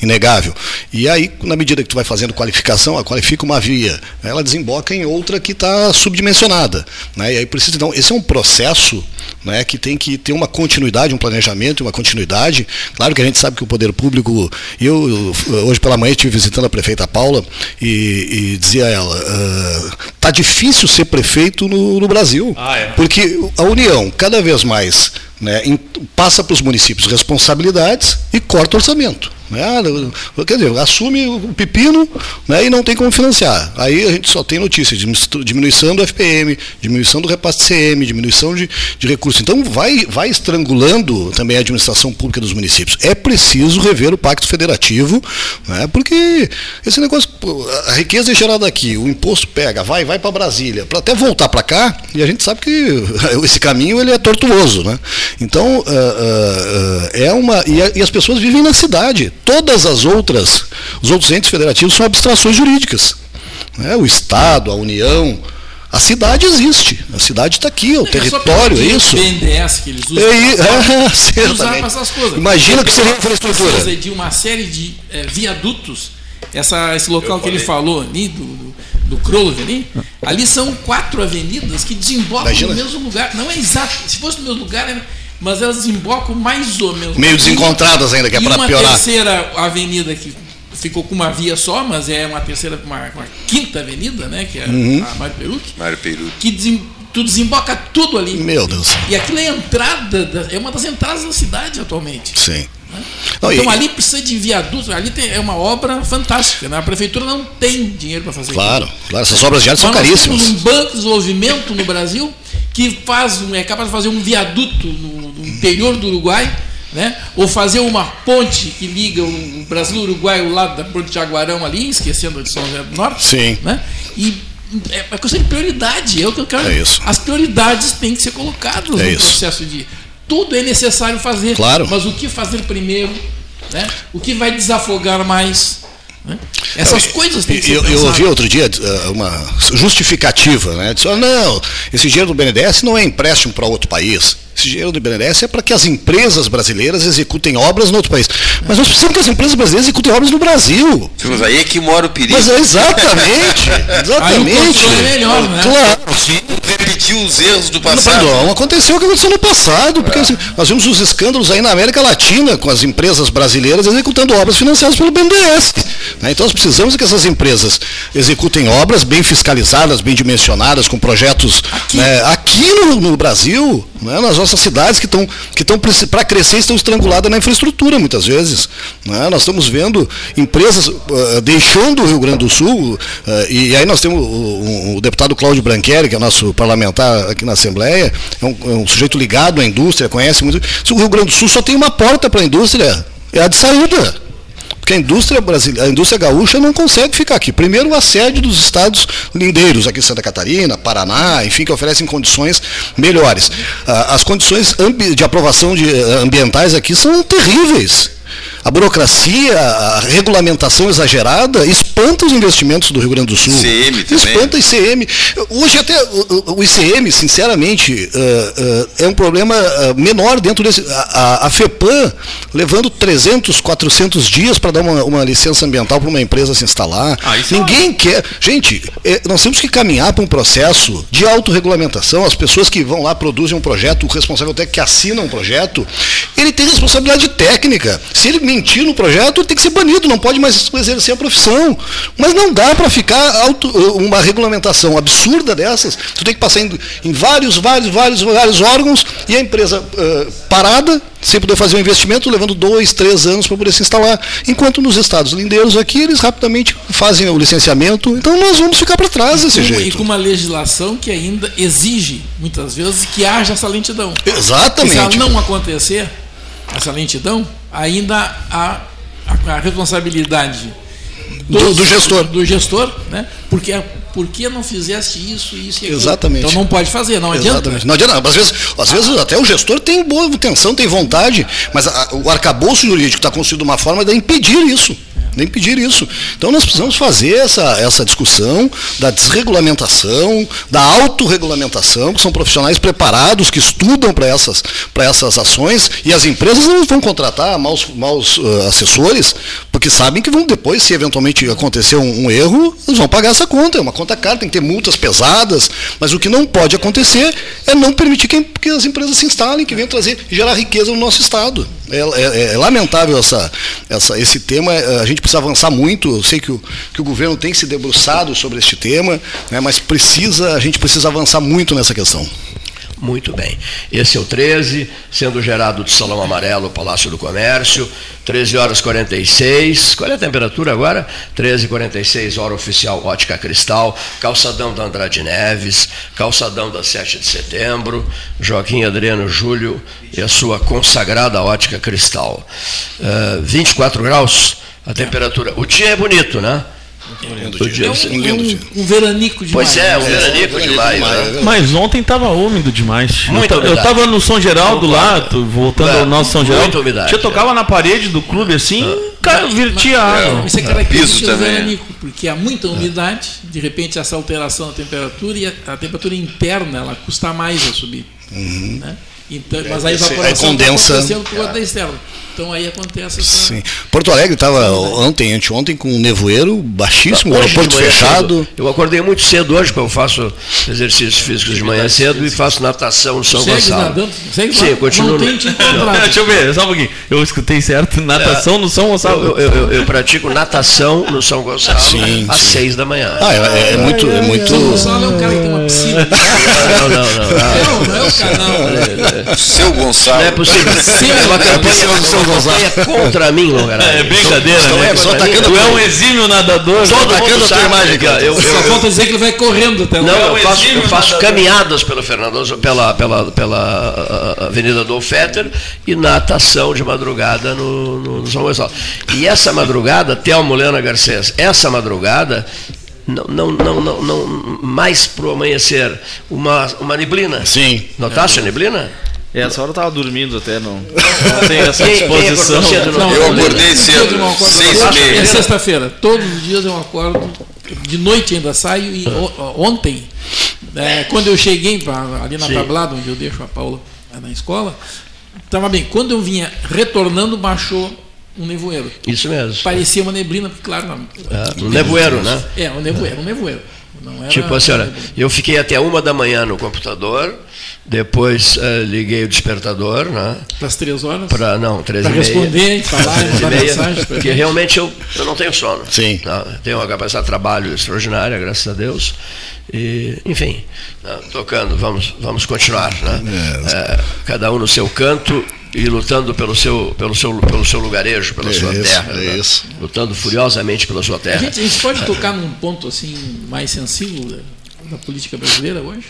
inegável. E aí, na medida que tu vai fazendo qualificação a qualifica uma via, ela desemboca em outra que está subdimensionada. Né? E aí precisa, então, esse é um processo né, que tem que ter uma continuidade, um planejamento, uma continuidade. Claro que a gente sabe que o poder público. Eu, hoje pela manhã estive visitando a prefeita Paula e, e dizia a ela: está ah, uh, difícil ser prefeito no, no Brasil, ah, é. porque a União cada vez mais né, passa para os municípios responsabilidades e corta orçamento. Né? Quer dizer, assume o pepino né, e não tem como financiar. Aí a gente só tem notícia de diminuição do FPM, diminuição do repasse CM, diminuição de, de recursos. Então vai, vai estrangulando também a administração pública dos municípios. É preciso rever o pacto federativo, né, porque esse negócio, a riqueza é gerada aqui, o imposto pega, vai, vai para Brasília, para até voltar para cá, e a gente sabe que esse caminho ele é tortuoso. Né? Então, uh, uh, é uma. E, e as pessoas vivem na cidade Todas as outras, os outros entes federativos são abstrações jurídicas. Né? O Estado, a União, a cidade existe, a cidade está aqui, o é, território, é isso. O BNDES que eles usam é, usar essas coisas. Imagina que seria infraestrutura. De uma série de é, viadutos, essa, esse local que ele falou ali, do, do, do Crowley ali, ali são quatro avenidas que desembocam Imagina. no mesmo lugar. Não é exato, se fosse no mesmo lugar, é mas elas desembocam mais ou menos. Meio desencontradas ainda, que é para piorar. uma terceira avenida que ficou com uma via só, mas é uma terceira, uma, uma quinta avenida, né? Que é uhum. a Mário Peruque. Mário Peruque. Que desem, tu desemboca tudo ali. Meu Deus. E aquilo é a entrada, da, é uma das entradas da cidade atualmente. Sim. Né? Não, então e... ali precisa de viaduto, ali tem, é uma obra fantástica. Né? A prefeitura não tem dinheiro para fazer Claro, claro, essas obras já são caríssimas. Nós temos um banco de desenvolvimento no Brasil que faz é capaz de fazer um viaduto no, no interior do Uruguai, né? ou fazer uma ponte que liga o Brasil o Uruguai ao lado da Ponte de Jaguarão ali, esquecendo de São José do Norte. Sim. Né? E é uma questão de prioridade. É o que eu quero. É isso. As prioridades têm que ser colocadas É no isso. processo de. Tudo é necessário fazer. Claro. Mas o que fazer primeiro? Né? O que vai desafogar mais? Né? Essas coisas têm que ser Eu, eu ouvi outro dia eh, uma justificativa, né? Disse, "Ah, não, esse dinheiro do BNDES não é empréstimo para outro país. Esse dinheiro do BNDES é para que as empresas brasileiras executem obras no outro país. Mas nós precisamos que as empresas brasileiras executem obras no Brasil. Mas aí é que mora o perigo. Mas é exatamente, Aí o exatamente. controle é melhor, né? Claro. Repetir os erros do Não, passado. Não, aconteceu o que aconteceu no passado, porque assim, nós vimos os escândalos aí na América Latina com as empresas brasileiras executando obras financiadas pelo BNDES. né? Então nós precisamos que essas empresas executem obras bem fiscalizadas, bem dimensionadas, com projetos aqui, aqui no, no Brasil, né? nas nossas cidades que estão que estão para crescer estão estranguladas na infraestrutura muitas vezes. né? Nós estamos vendo empresas uh, deixando o Rio Grande do Sul, uh, e aí nós temos o, o- o deputado Cláudio Branqueri, que é nosso parlamentar aqui na Assembleia, é um, é um sujeito ligado à indústria, conhece muito. O Rio Grande do Sul só tem uma porta para a indústria, é a de saída. Porque a indústria brasileira, a indústria gaúcha não consegue ficar aqui. Primeiro, o assédio dos estados lindeiros, aqui em Santa Catarina, Paraná, enfim, que oferecem condições melhores. Ah, As condições de aprovação de eh, ambientais aqui são terríveis. A burocracia, a regulamentação exagerada espanta os investimentos do Rio Grande do Sul. ICM também. Espanta o ICM. Hoje até o, ICM, sinceramente, eh, eh, é um problema eh, menor dentro desse. A, FEPAM levando 300, 400 dias para dar uma, uma licença ambiental para uma empresa se instalar. Ah, é Ninguém quer. Gente, nós temos que caminhar para um processo de autorregulamentação. As pessoas que vão lá produzem um projeto, o responsável técnico que assina um projeto, ele tem responsabilidade técnica. Se ele mentir no projeto, ele tem que ser banido, não pode mais exercer a profissão. Mas não dá para ficar auto- uma regulamentação absurda dessas. Tu tem que passar em, em vários, vários, vários, vários órgãos e a empresa eh, parada, sem poder fazer um investimento, levando dois, três anos para poder se instalar. Enquanto nos estados lindeiros aqui, eles rapidamente fazem o licenciamento. Então nós vamos ficar para trás desse Com- E jeito. com uma legislação que ainda exige, muitas vezes, que haja essa lentidão. E se ela Exatamente. não acontecer, essa lentidão, ainda há a, a responsabilidade Do- do gestor. Do gestor, né? Porque por que não fizeste isso, isso e aquilo? Exatamente. Então não pode fazer, não adianta. Exatamente. Não adianta. Às vezes, às vezes até o gestor tem boa intenção, tem vontade, mas a- o arcabouço jurídico está construído de uma forma de impedir isso. De impedir isso. Então nós precisamos fazer essa, essa discussão da desregulamentação, da autorregulamentação, que são profissionais preparados, que estudam para essas, essas ações, e as empresas não vão contratar maus, maus eh, assessores, porque sabem que vão depois, se eventualmente acontecer um, um erro, eles vão pagar essa conta. É uma conta cara, tem que ter multas pesadas, mas o que não pode acontecer é não permitir que, que as empresas se instalem, que venham trazer, gerar riqueza no nosso Estado. É, é- é lamentável essa, essa, esse tema, eh, a gente precisa avançar muito, eu sei que o, que o governo tem se debruçado sobre este tema, né, mas precisa, a gente precisa avançar muito nessa questão. Muito bem. Esse é o 13, sendo gerado do Salão Amarelo, Palácio do Comércio, 13 horas 46. Qual é a temperatura agora? 13 46, hora oficial Ótica Cristal, calçadão da Andrade Neves, calçadão da 7 de setembro, Joaquim Adriano Júlio e a sua consagrada Ótica Cristal. Eh, 24 graus a temperatura. O dia é bonito, né? O dia- É um, é um, um veranico demais. Pois é, um né? veranico de maio. né? Mas ontem estava úmido demais. Muita eu, ta- eu umidade. tava no São Geraldo lá, tô voltando É, ao nosso São muita Geraldo. umidade, Tinha tocava na parede do clube assim, cara, virtia água. Isso é característica Piso do também. veranico, porque há muita umidade, de repente essa alteração da temperatura e a, a temperatura interna ela custa mais a subir. Né? Então, mas a esse- aí evaporação condensa. está acontecendo por conta da externa. Então aí acontece essa. Sim. Porto Alegre estava ontem, anteontem, com um nevoeiro baixíssimo, o aeroporto fechado. cedo, eu acordei muito cedo hoje, porque eu faço exercícios físicos de manhã cedo e faço natação no São Segue Gonçalo. nadando? Segue Sim, eu continuo. Não tem te encontrado. Deixa eu ver, só um pouquinho. Eu escutei certo, natação no São Eu, Gonçalo. eu- eu- eu pratico natação no São Gonçalo Sim, às sim. seis da manhã. Ah, é, é muito. É muito São Gonçalo é um cara que tem uma piscina. Não, não, não. não. Não, não é o canal. Seu Não Gonçalo. é possível. Sim, É uma é campanha, do São campanha contra mim, Longará. É brincadeira, né? estou Só atacando tu é um exímio nadador. Todo né? mundo sabe, imagem, cara. Eu, eu, Só falta dizer que ele vai correndo até Não, lá. eu faço, eu faço caminhadas pelo Fernando, pela, pela, pela ah, Avenida do Fetter e natação de madrugada no, no, no São Gonçalo. E essa madrugada, Telmo Lena Garcês, essa madrugada, não, não, não, não, não mais pro amanhecer, uma, uma neblina. Sim. Notaste a neblina? É, essa hora eu tava dormindo até, não, não tem essa disposição. Não, Eu acordei cedo, eu acordo seis e meia. É sexta-feira. Todos os dias eu acordo. De noite ainda saio e ontem, é, quando eu cheguei pra, ali na Sim. tablada, onde eu deixo a Paula lá na escola, estava bem. Quando eu vinha retornando, baixou um nevoeiro. Isso mesmo. Parecia uma neblina, porque, claro, não, É, um nevoeiro, né? é um nevoeiro, um nevoeiro. Não era Tipo assim, olha, eu fiquei até uma da manhã no computador, depois eh, liguei o despertador, né? Para as três horas. Para não, três Para e meia. responder, falar, mandar meia, mensagens. pra Porque realmente eu, eu não tenho sono. Sim. Tá? Tenho uma capacidade de trabalho extraordinária, graças a Deus. E, enfim, tá? tocando, vamos, vamos continuar. Né? É, cada um no seu canto e lutando pelo seu, pelo seu, pelo seu lugarejo, pela sua Isso, terra. é né? isso. Lutando furiosamente pela sua A terra. gente, a gente pode tocar num ponto assim mais sensível da, política brasileira hoje?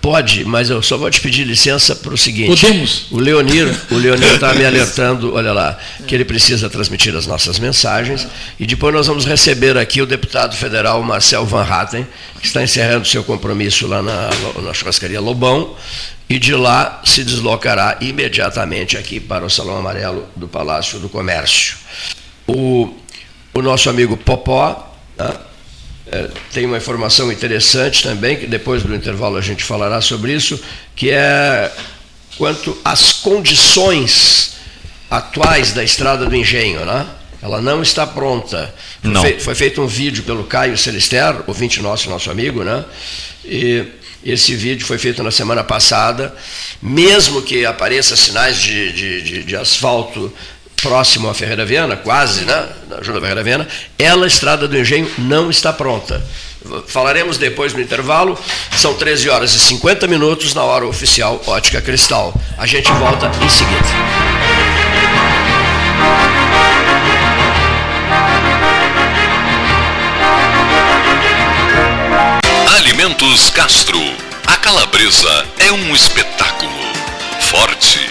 Pode, mas eu só vou te pedir licença para o seguinte. Podemos. O Leonir o Leonir está me alertando, olha lá, que ele precisa transmitir as nossas mensagens. E depois nós vamos receber aqui o deputado federal Marcel Van Hatten, que está encerrando seu compromisso lá na, na churrascaria Lobão. E de lá se deslocará imediatamente aqui para o Salão Amarelo do Palácio do Comércio. O, o nosso amigo Popó, né, é, tem uma informação interessante também, que depois do intervalo a gente falará sobre isso, que é quanto às condições atuais da estrada do engenho, né? Ela não está pronta. Foi, Não. foi feito um vídeo pelo Caio Celester, ouvinte nosso, nosso amigo, né? E esse vídeo foi feito na semana passada. Mesmo que apareça sinais de, de, de- de asfalto próximo à Ferreira Viana, quase, né? Na Júlia Ferreira Viana, ela, estrada do engenho, não está pronta. Falaremos depois no intervalo. São 13 horas e 50 minutos na hora oficial Ótica Cristal. A gente volta em seguida. Alimentos Castro. A calabresa é um espetáculo. Forte,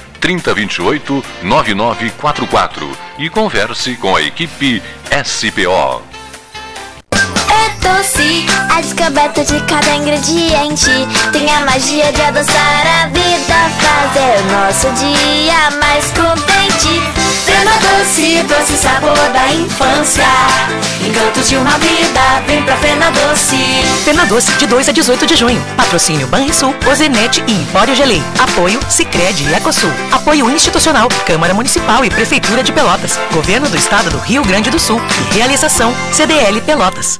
3028 9944 e converse com a equipe SPO. É doce, a descoberta de cada ingrediente Tem a magia de adoçar a vida Fazer o nosso dia mais contente Fena doce, doce sabor da infância Encantos de uma vida, vem pra Fena Doce Fena Doce, de 2 a 18 de junho. Patrocínio Banrisul, Ozenete e Empório Gelei. Apoio Sicredi e Ecosul. Apoio institucional, Câmara Municipal e Prefeitura de Pelotas. Governo do Estado do Rio Grande do Sul. E realização CDL Pelotas.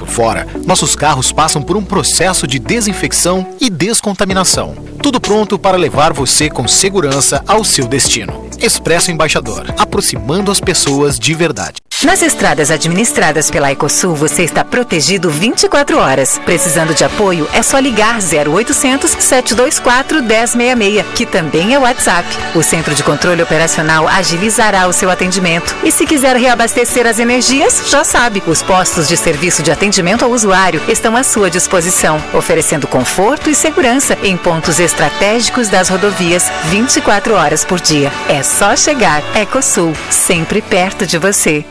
fora, nossos carros passam por um processo de desinfecção e descontaminação. Tudo pronto para levar você com segurança ao seu destino. Expresso Embaixador, aproximando as pessoas de verdade. Nas estradas administradas pela Ecosul, você está protegido 24 horas. Precisando de apoio, é só ligar 0800 724 1066, que também é WhatsApp. O Centro de Controle Operacional agilizará o seu atendimento. E se quiser reabastecer as energias, já sabe, os postos de serviço de atendimento ao usuário estão à sua disposição, oferecendo conforto e segurança em pontos estratégicos das rodovias 24 horas por dia. É só chegar. Ecosul, sempre perto de você.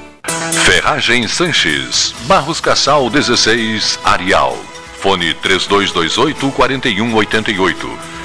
Ferragem Sanches, Barros Cassal 16, Arial. Fone 3228 4188.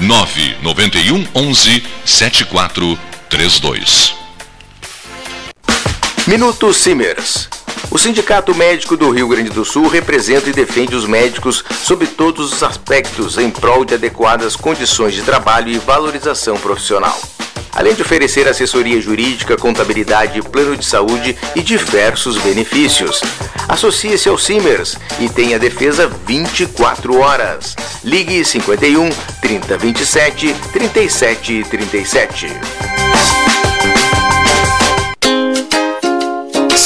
991 11 7432 Minuto Simers. O Sindicato Médico do Rio Grande do Sul representa e defende os médicos sob todos os aspectos em prol de adequadas condições de trabalho e valorização profissional além de oferecer assessoria jurídica, contabilidade, plano de saúde e diversos benefícios. Associe-se ao Simers e tenha defesa 24 horas. Ligue 51 3027 3737.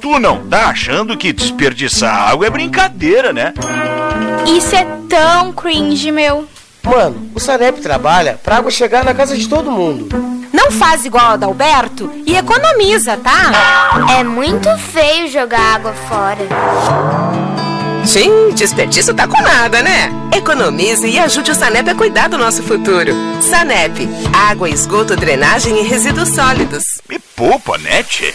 tu não tá achando que desperdiçar água é brincadeira, né? Isso é tão cringe, meu. Mano, o Sanep trabalha pra água chegar na casa de todo mundo. Não faz igual a Adalberto e economiza, tá? É muito feio jogar água fora. Sim, desperdício tá com nada, né? Economize e ajude o Sanep a cuidar do nosso futuro. Sanep, água, esgoto, drenagem e resíduos sólidos. Me poupa, tchê?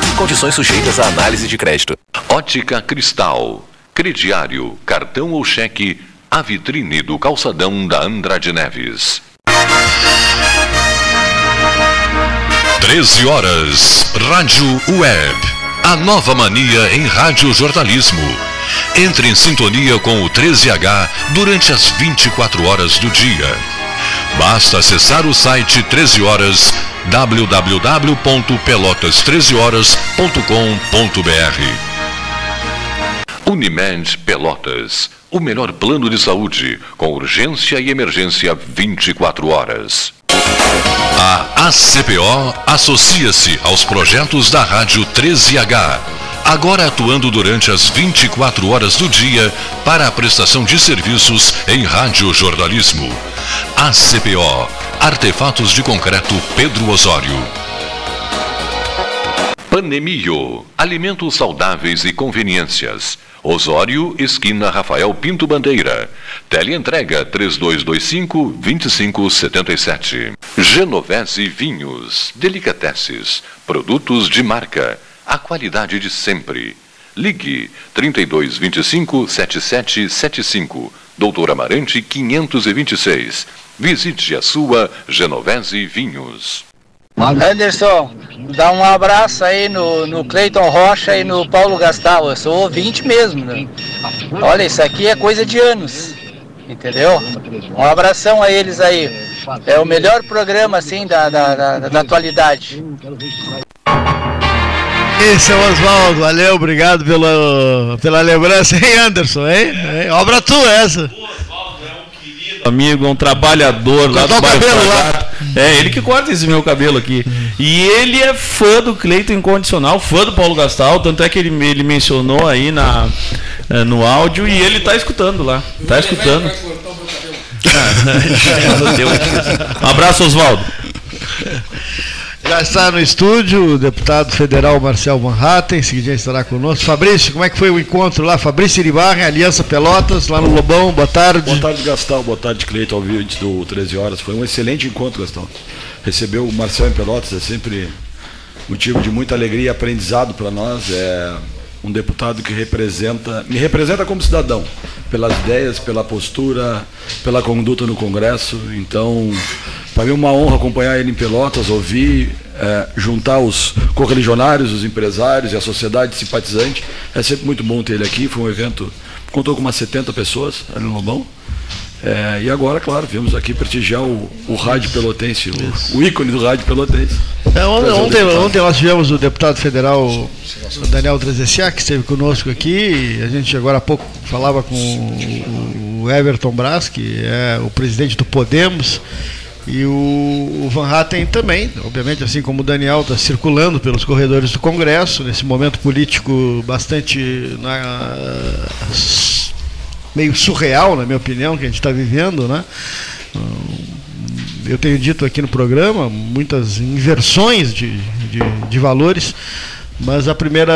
Condições sujeitas à análise de crédito. Ótica Cristal. Crediário, cartão ou cheque, a vitrine do calçadão da Andrade Neves. 13 horas. Rádio Web. A nova mania em radiojornalismo. Entre em sintonia com o 13H durante as 24 horas do dia. Basta acessar o site 13 horas www.pelotas13horas.com.br Unimed Pelotas, o melhor plano de saúde, com urgência e emergência 24 horas. A ACPO associa-se aos projetos da Rádio 13H, agora atuando durante as 24 horas do dia para a prestação de serviços em radiojornalismo. ACPO, Artefatos de Concreto Pedro Osório. Panemio, alimentos saudáveis e conveniências. Osório, esquina Rafael Pinto Bandeira. Teleentrega 3225-2577. Genovese Vinhos, Delicateces, produtos de marca, a qualidade de sempre. Ligue 3225-7775, Doutor Amarante 526. Visite a sua Genovese Vinhos. Anderson, dá um abraço aí no, no Cleiton Rocha e no Paulo Gastal. Eu sou ouvinte mesmo. Né? Olha, isso aqui é coisa de anos. Entendeu? Um abração a eles aí. É o melhor programa assim da, da, da, da atualidade. Esse é o Oswaldo, valeu, obrigado pela, pela lembrança, hein, Anderson, hein? hein? Obra tua essa amigo, é um trabalhador lá do bairro cabelo lá. É, ele que corta esse meu cabelo aqui. E ele é fã do Cleiton Incondicional, fã do Paulo Gastal, tanto é que ele, ele mencionou aí na, eh, no áudio e ele tá escutando lá. Tá escutando. um abraço, Oswaldo. Já está no estúdio o deputado federal Marcel Van Hatten, em seguida estará conosco. Fabrício, como é que foi o encontro lá? Fabrício Iribarra, Aliança Pelotas, lá no Lobão, boa tarde. Boa tarde, Gastão, boa tarde, Cleiton, ao vivo do 13 Horas. Foi um excelente encontro, Gastão. Recebeu o Marcel em Pelotas, é sempre motivo de muita alegria e aprendizado para nós. É um deputado que representa, me representa como cidadão, pelas ideias, pela postura, pela conduta no Congresso. Então, para mim é uma honra acompanhar ele em Pelotas, ouvir, é, juntar os correligionários, os empresários e a sociedade simpatizante. É sempre muito bom ter ele aqui. Foi um evento, contou com umas 70 pessoas ali no Lobão. É, e agora, claro, viemos aqui prestigiar o, o rádio pelotense, o, o, ícone do rádio pelotense. É, ontem, ontem, ontem, nós tivemos o deputado federal Daniel Trezessiak, que esteve conosco aqui. a gente agora há pouco falava com o, o Everton Brás, que é o presidente do Podemos. E o, o Van Hatten também, obviamente, assim como o Daniel, está circulando pelos corredores do Congresso, nesse momento político bastante na, meio surreal, na minha opinião, que a gente está vivendo, né? Eu tenho dito aqui no programa muitas inversões de, de, de valores, mas a primeira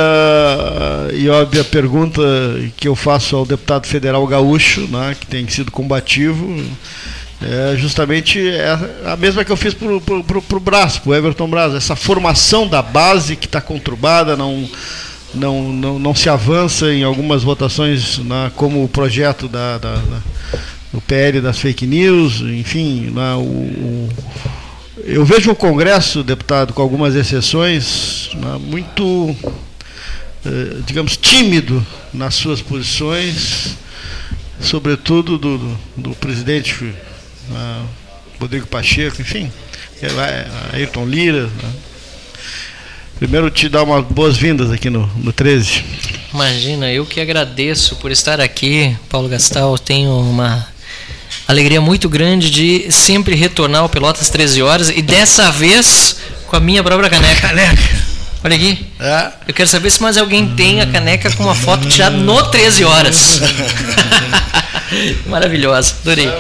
e óbvia pergunta que eu faço ao deputado federal gaúcho, né, que tem sido combativo, é justamente a mesma que eu fiz para o Brás, para o Everton Brás, essa formação da base que está conturbada, não não, não, não se avança em algumas votações na, como o projeto da, da, da do PL das fake news, enfim, na, o, o, eu vejo o Congresso, deputado, com algumas exceções, muito, eh, digamos, tímido nas suas posições, sobretudo do, do, do presidente Rodrigo Pacheco, enfim, Ayrton Lira. Né? Primeiro te dar umas boas-vindas aqui no, no 13. Imagina, eu que agradeço por estar aqui, Paulo Gastal. Tenho uma Alegria muito grande de sempre retornar ao Pelotas 13 horas e dessa vez com a minha própria caneca. Caneca. Olha aqui. Eu quero saber se mais alguém tem a caneca com uma foto tirada no 13 horas. Maravilhosa, adorei.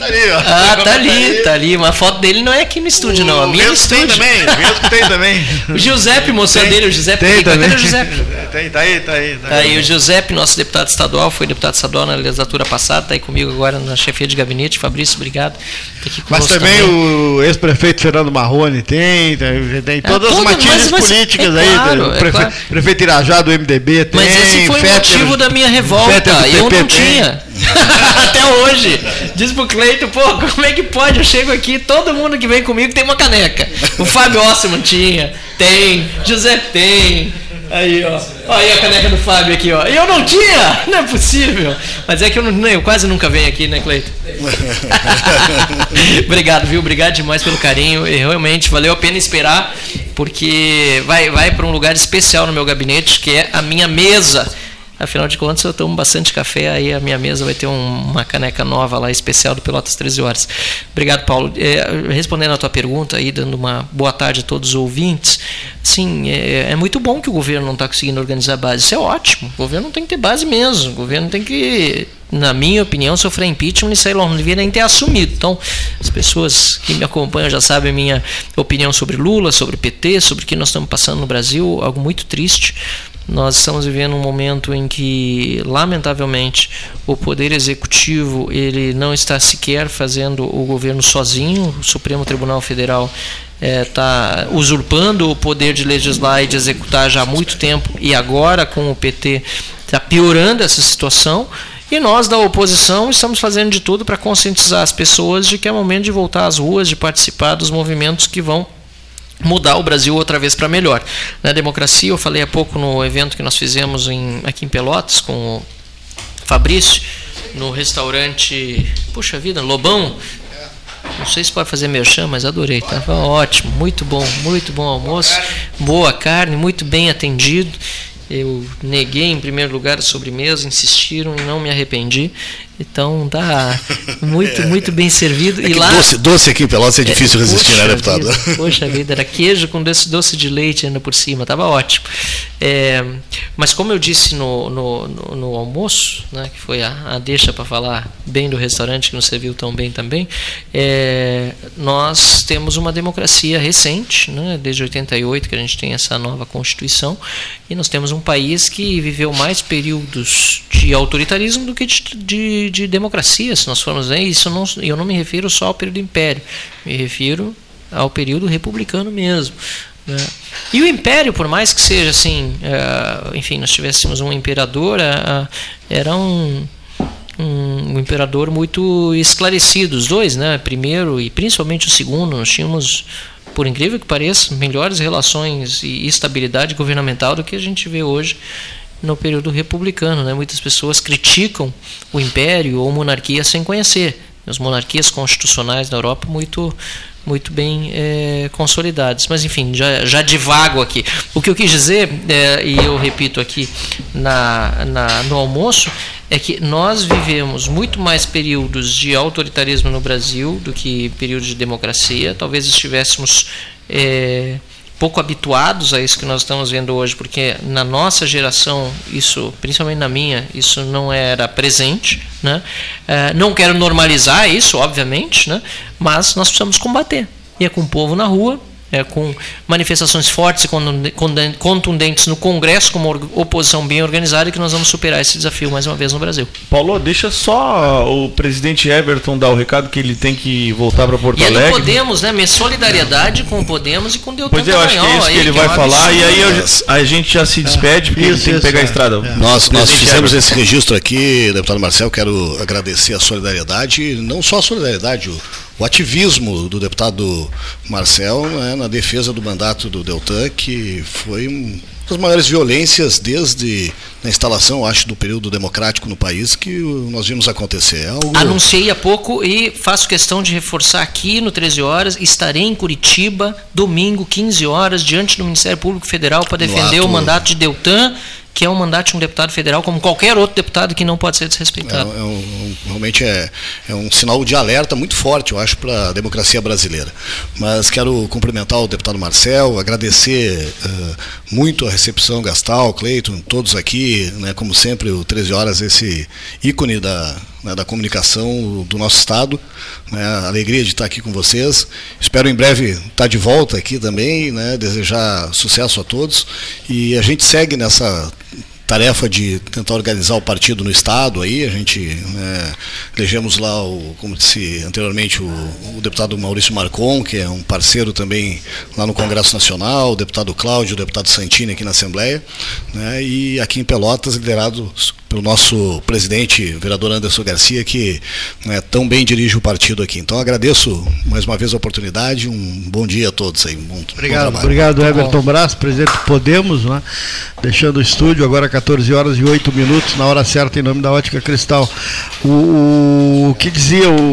O está ali, ó. Ah, tá ali, tá ali. Uma foto dele não é aqui no estúdio, não. A minha é no Mesmo tem também, mesmo tem também. O Giuseppe mostrou Tem, dele, o Giuseppe. Tem cadê também. o Giuseppe? Tem, tá aí, tá aí. Tá aí o Giuseppe, nosso deputado estadual, foi deputado estadual na legislatura passada, tá aí comigo agora na chefia de gabinete. Fabrício, obrigado. Tá Mas conosco também, o ex-prefeito Fernando Marrone tem, tem, tem todas as todo- matizes mas- mas políticas é aí. claro, o é prefe- claro. Prefeito Irajá do MDB tem. Mas esse foi o motivo da minha revolta. Eu não tem. tinha. Até hoje. Diz pro Cleito, pô, como é que pode? Eu chego aqui, todo mundo que vem comigo tem uma caneca. O Fábio Ossman tinha, tem, José tem. Aí, ó. Ó, aí a caneca do Fábio aqui, ó. E eu não tinha! Não é possível. Mas é que eu, não, eu quase nunca venho aqui, né, Cleito? Obrigado, viu? Obrigado demais pelo carinho. E realmente valeu a pena esperar, porque vai, vai para um lugar especial no meu gabinete, que é a minha mesa. Afinal de contas, eu tomo bastante café, aí a minha mesa vai ter um- uma caneca nova lá, especial do Pelotas 13 Horas. Obrigado, Paulo. É, respondendo a tua pergunta aí, dando uma boa tarde a todos os ouvintes, sim, é, é muito bom que o governo não está conseguindo organizar a base. Isso é ótimo. O governo tem que ter base mesmo. O governo tem que, na minha opinião, sofrer impeachment e sair. Não devia nem ter assumido. Então, as pessoas que me acompanham já sabem minha opinião sobre Lula, sobre PT, sobre o que nós estamos passando no Brasil, algo muito triste. Nós estamos vivendo um momento em que, lamentavelmente, o poder executivo ele não está sequer fazendo o governo sozinho. O Supremo Tribunal Federal está usurpando o poder de legislar e de executar já há muito tempo e agora com o PT está piorando essa situação. E nós da oposição estamos fazendo de tudo para conscientizar as pessoas de que é momento de voltar às ruas, de participar dos movimentos que vão mudar o Brasil outra vez para melhor. Na democracia, eu falei há pouco no evento que nós fizemos em, aqui em Pelotas com o Fabrício, no restaurante, puxa vida, Lobão. Não sei se pode fazer merchan, mas adorei, estava ótimo, muito bom, muito bom almoço, boa carne, muito bem atendido. Eu neguei em primeiro lugar a sobremesa, insistiram e não me arrependi. Então tá muito, muito bem servido. É e lá doce, doce aqui em Pelotas é difícil É, resistir, né, deputado? Vida, poxa vida, era queijo com doce, doce de leite ainda por cima, estava ótimo. É, mas como eu disse no, no, no, no almoço, né, que foi a, a deixa para falar bem do restaurante que nos serviu tão bem também, é, nós temos uma democracia recente, né, desde 88 que a gente tem essa nova Constituição, e nós temos um país que viveu mais períodos de autoritarismo do que de, de, de democracia, se nós formos ver, isso não, eu não me refiro só ao período do Império, me refiro ao período republicano mesmo. né? E o Império, por mais que seja assim, eh, enfim, nós tivéssemos um imperador, eh, era um, um, um imperador muito esclarecido, os dois, né? Primeiro e principalmente o segundo, nós tínhamos, por incrível que pareça, melhores relações e estabilidade governamental do que a gente vê hoje no período republicano. Né? Muitas pessoas criticam o império ou monarquia sem conhecer. As monarquias constitucionais da Europa muito muito bem é, consolidadas. Mas enfim, já, já divago aqui. O que eu quis dizer, é, e eu repito aqui na, na, no almoço, é que nós vivemos muito mais períodos de autoritarismo no Brasil do que períodos de democracia. Talvez estivéssemos é, pouco habituados a isso que nós estamos vendo hoje, porque na nossa geração, isso, principalmente na minha, isso não era presente. Né? É, não quero normalizar isso, obviamente, né? mas nós precisamos combater. E é com o povo na rua, é, com manifestações fortes e contundentes no Congresso, como oposição bem organizada, que nós vamos superar esse desafio mais uma vez no Brasil. Paulo, deixa só o presidente Everton dar o recado que ele tem que voltar para Porto e é do Alegre. Podemos, né? Minha solidariedade com o Podemos e com o Deltan Pois é, eu acho que é isso que ele vai falar e aí eu- a gente já se despede porque ele tem que pegar a estrada. Nós, nós Presidente fizemos Everton. esse registro aqui, deputado Marcel, quero agradecer a solidariedade, não só a solidariedade, o, o ativismo do deputado Marcel né, na defesa do mandato do Deltan, que foi uma das maiores violências desde a instalação, acho, do período democrático no país que nós vimos acontecer. É algo... Anunciei há pouco e faço questão de reforçar aqui no 13 horas. Estarei em Curitiba, domingo, 15 horas, diante do Ministério Público Federal para defender ato- o mandato de Deltan que é um mandato de um deputado federal, como qualquer outro deputado que não pode ser desrespeitado. É, é um, realmente é, é um sinal de alerta muito forte, eu acho, para a democracia brasileira. Mas quero cumprimentar o deputado Marcel, agradecer uh, muito a recepção, Gastal, Cleiton, todos aqui, né, como sempre, o 13 Horas, esse ícone da, né, da comunicação do nosso Estado. Né, alegria de estar aqui com vocês. Espero em breve estar de volta aqui também, né, desejar sucesso a todos. E a gente segue nessa tarefa de tentar organizar o partido no estado aí a gente né, elegemos lá o como disse anteriormente o, o, deputado Maurício Marcon que é um parceiro também lá no Congresso Nacional o deputado Cláudio o deputado Santini aqui na Assembleia né, e aqui em Pelotas liderado pelo nosso presidente, vereador Anderson Garcia, que né, tão bem dirige o partido aqui. Então agradeço mais uma vez a oportunidade, um bom dia a todos aí. Um obrigado, obrigado Everton Brás, presidente do Podemos, né, deixando o estúdio agora 14 horas e 8 minutos, na hora certa, em nome da Ótica Cristal. O, o que dizia o,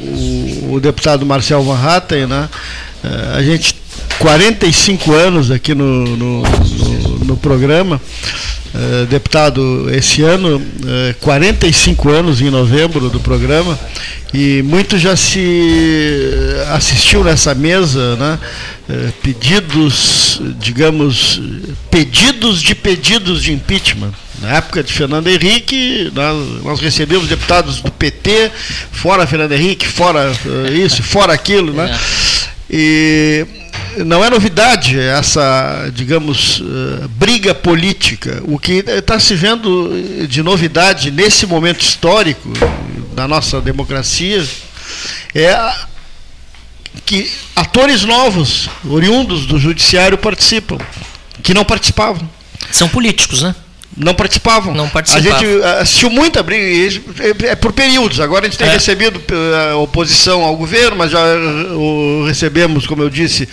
o, o, deputado Marcel Van Hatten, né, eh, a gente 45 anos aqui no, no, no, no programa, Uh, deputado, esse ano, uh, eh, 45 anos em novembro do programa, e muito já se assistiu nessa mesa, né? Uh, pedidos, digamos, pedidos de pedidos de impeachment. Na época de Fernando Henrique, nós, nós recebemos deputados do PT, fora Fernando Henrique, fora isso, fora aquilo, né? É. E não é novidade essa, digamos, uh, briga política. O que está se vendo de novidade nesse momento histórico da nossa democracia é que atores novos, oriundos do judiciário, participam, que não participavam. São políticos, né? Não participavam. Não participavam. A gente assistiu muita briga, é, é por períodos. Agora a gente tem é. recebido a oposição ao governo, mas já recebemos, como eu disse,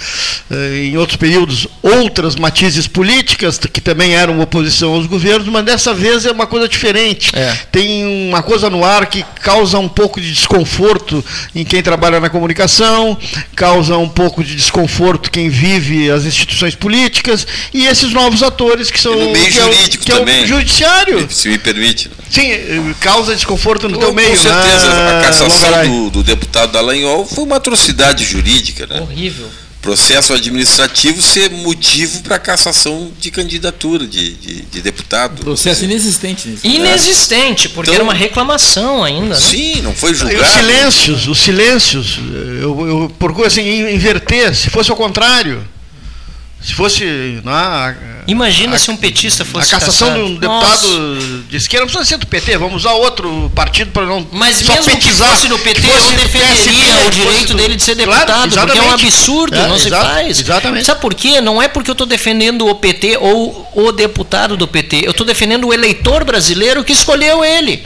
eh, em outros períodos, outras matizes políticas que também eram oposição aos governos, mas dessa vez é uma coisa diferente. É. Tem uma coisa no ar que causa um pouco de desconforto em quem trabalha na comunicação, causa um pouco de desconforto quem vive as instituições políticas e esses novos atores que são. E no meio jurídico que é o, também. Judiciário. Se me permite. Sim, causa desconforto no com, teu meio. Com certeza, né? a cassação do, do, deputado Dallagnol foi uma atrocidade jurídica, né? Horrível. Processo administrativo ser motivo para cassação de candidatura de, de, de deputado. Processo inexistente. Inexistente, porque então, era uma reclamação ainda. Né? Sim, não foi julgado. os silêncios, os silêncios, eu, eu procuro assim, inverter, se fosse ao contrário. Se fosse. Na, Imagina a, se um petista fosse. A cassação caçado. de um deputado Nossa. de esquerda não precisa ser do PT, vamos usar outro partido para não. Mas só mesmo petizar, que fosse no PT, fosse eu defenderia o direito dele de ser deputado, claro, porque é um absurdo, é, não se faz. Exatamente. Sabe por quê? Não é porque eu estou defendendo o PT ou o deputado do PT, eu estou defendendo o eleitor brasileiro que escolheu ele.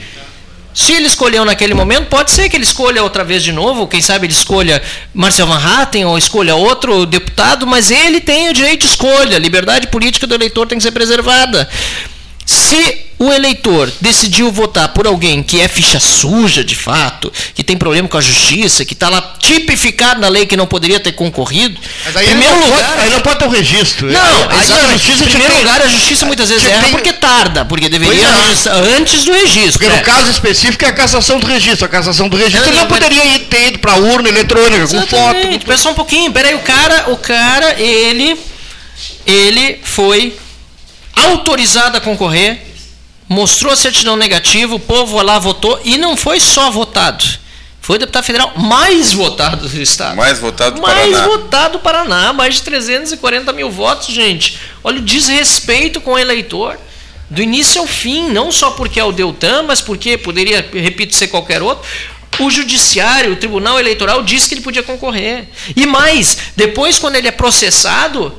Se ele escolheu naquele momento, pode ser que ele escolha outra vez de novo, quem sabe ele escolha Marcel Van Hatten ou escolha outro deputado, mas ele tem o direito de escolha. A liberdade política do eleitor tem que ser preservada. Se o eleitor decidiu votar por alguém que é ficha suja de fato, que tem problema com a justiça, que está lá tipificado na lei que não poderia ter concorrido. Mas aí, primeiro não, lugar, pode, aí não pode ter o um registro. Não, aí a justiça em primeiro tem, lugar, a justiça muitas vezes erra tem, porque tarda, porque deveria é. antes do registro. Porque é. no caso específico é a cassação do registro. A cassação do registro não, não poderia ir, ter ido para a urna eletrônica Exatamente. com foto. Com... Pensa um pouquinho, peraí, o cara, o cara, ele, ele foi autorizado a concorrer mostrou a certidão negativa, o povo lá votou e não foi só votado. Foi o deputado federal mais votado do Estado. Mais votado do mais Paraná. Mais votado do Paraná. Mais de 340 mil votos, gente. Olha o desrespeito com o eleitor. Do início ao fim, não só porque é o Deltan, mas porque poderia, repito, ser qualquer outro. O judiciário, o tribunal eleitoral, disse que ele podia concorrer. E mais, depois, quando ele é processado,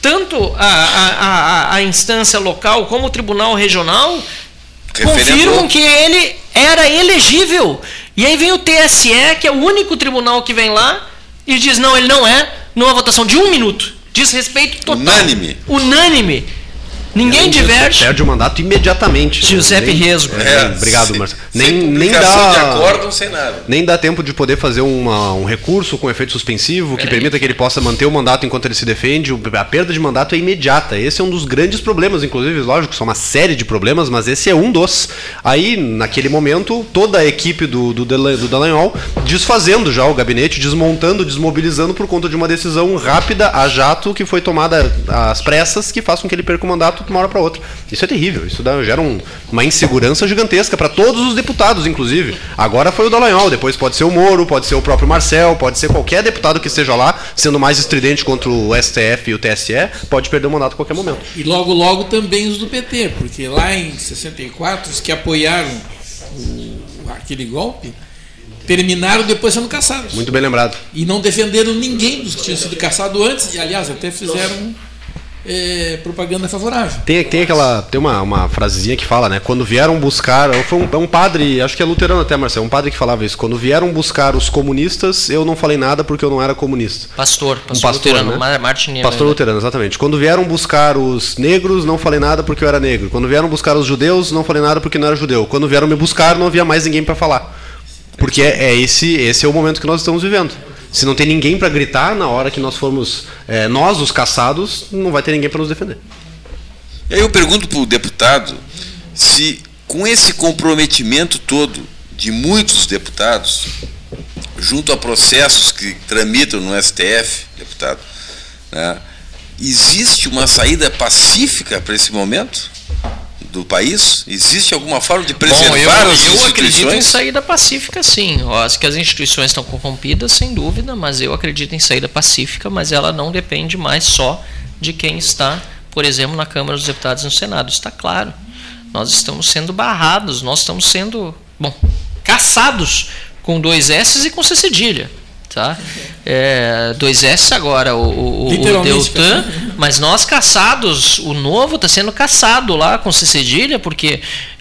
tanto a, a, a, a instância local como o tribunal regional confirmam que ele era elegível. E aí vem o TSE, que é o único tribunal que vem lá, e diz: não, ele não é, numa votação de um minuto. Diz respeito total. Unânime. Unânime. Ninguém diverge. Perde o mandato imediatamente. Giuseppe Nem- Resgo. É, É, obrigado, sem- Marcelo. Nem, nem dá. de sem nada. Nem dá tempo de poder fazer uma- um recurso com efeito suspensivo que Peraí. permita que ele possa manter o mandato enquanto ele se defende. A perda de mandato é imediata. Esse é um dos grandes problemas, inclusive, lógico, são uma série de problemas, mas esse é um dos. Aí, naquele momento, toda a equipe do, do, do Dallagnol desfazendo já o gabinete, desmontando, desmobilizando por conta de uma decisão rápida, a jato, que foi tomada às pressas, que faz com que ele perca o mandato de uma hora para outra. Isso é terrível. Isso dá- gera um- uma insegurança gigantesca para todos os deputados, inclusive. Agora foi o Dallagnol, depois pode ser o Moro, pode ser o próprio Marcel, pode ser qualquer deputado que esteja lá, sendo mais estridente contra o STF e o TSE, pode perder o mandato a qualquer momento. E logo, logo também os do PT, porque lá em 64, os que apoiaram o- aquele golpe terminaram depois sendo caçados. Muito bem lembrado. E não defenderam ninguém dos que tinham sido caçados antes, e aliás, até fizeram eh, propaganda favorável. Tem, tem aquela. Tem uma, uma frasezinha que fala, né? Quando vieram buscar. Foi um, é um padre, acho que é luterano até, Marcelo, um padre que falava isso. Quando vieram buscar os comunistas, eu não falei nada porque eu não era comunista. Pastor, Um pastor, luterano, né? Mar- Martin Pastor né? luterano, exatamente. Quando vieram buscar os negros, não falei nada porque eu era negro. Quando vieram buscar os judeus, não falei nada porque não era judeu. Quando vieram me buscar, não havia mais ninguém para falar. Porque é, é esse, esse é o momento que nós estamos vivendo. Se não tem ninguém para gritar na hora que nós formos é, nós os caçados, não vai ter ninguém para nos defender. E aí eu pergunto para o deputado se, com esse comprometimento todo de muitos deputados, junto a processos que tramitam no STF, deputado, né, existe uma saída pacífica para esse momento do país? Existe alguma forma de preservar Bom, eu, as eu acredito em instituições? saída pacífica, sim. Eu acho que as instituições estão corrompidas, sem dúvida, mas eu acredito em saída pacífica, mas ela não depende mais só de quem está, por exemplo, na Câmara dos Deputados e no Senado. Está claro. Nós estamos sendo barrados, nós estamos sendo, bom, caçados com dois S e com C cedilha. Tá? É, dois S agora, o, o, o Deltan, mas nós caçados, o novo está sendo caçado lá com C cedilha, porque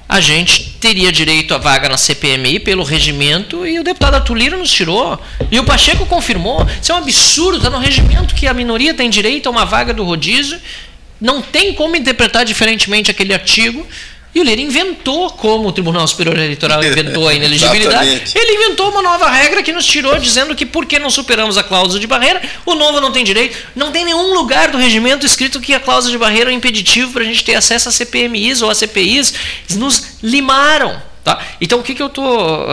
a gente teria direito à vaga na CPMI pelo regimento e o deputado Arthur Lira nos tirou. E o Pacheco confirmou. Isso é um absurdo, está no regimento que a minoria tem direito a uma vaga do rodízio. Não tem como interpretar diferentemente aquele artigo. E o Lira inventou, como o Tribunal Superior Eleitoral inventou a ineligibilidade, Exatamente. ele inventou uma nova regra que nos tirou, dizendo que porque não superamos a cláusula de barreira, o novo não tem direito. Não tem nenhum lugar do regimento escrito que a cláusula de barreira é um impeditivo para a gente ter acesso a CPMIs ou a CPIs. Eles nos limaram. Tá? Então o que, que eu estou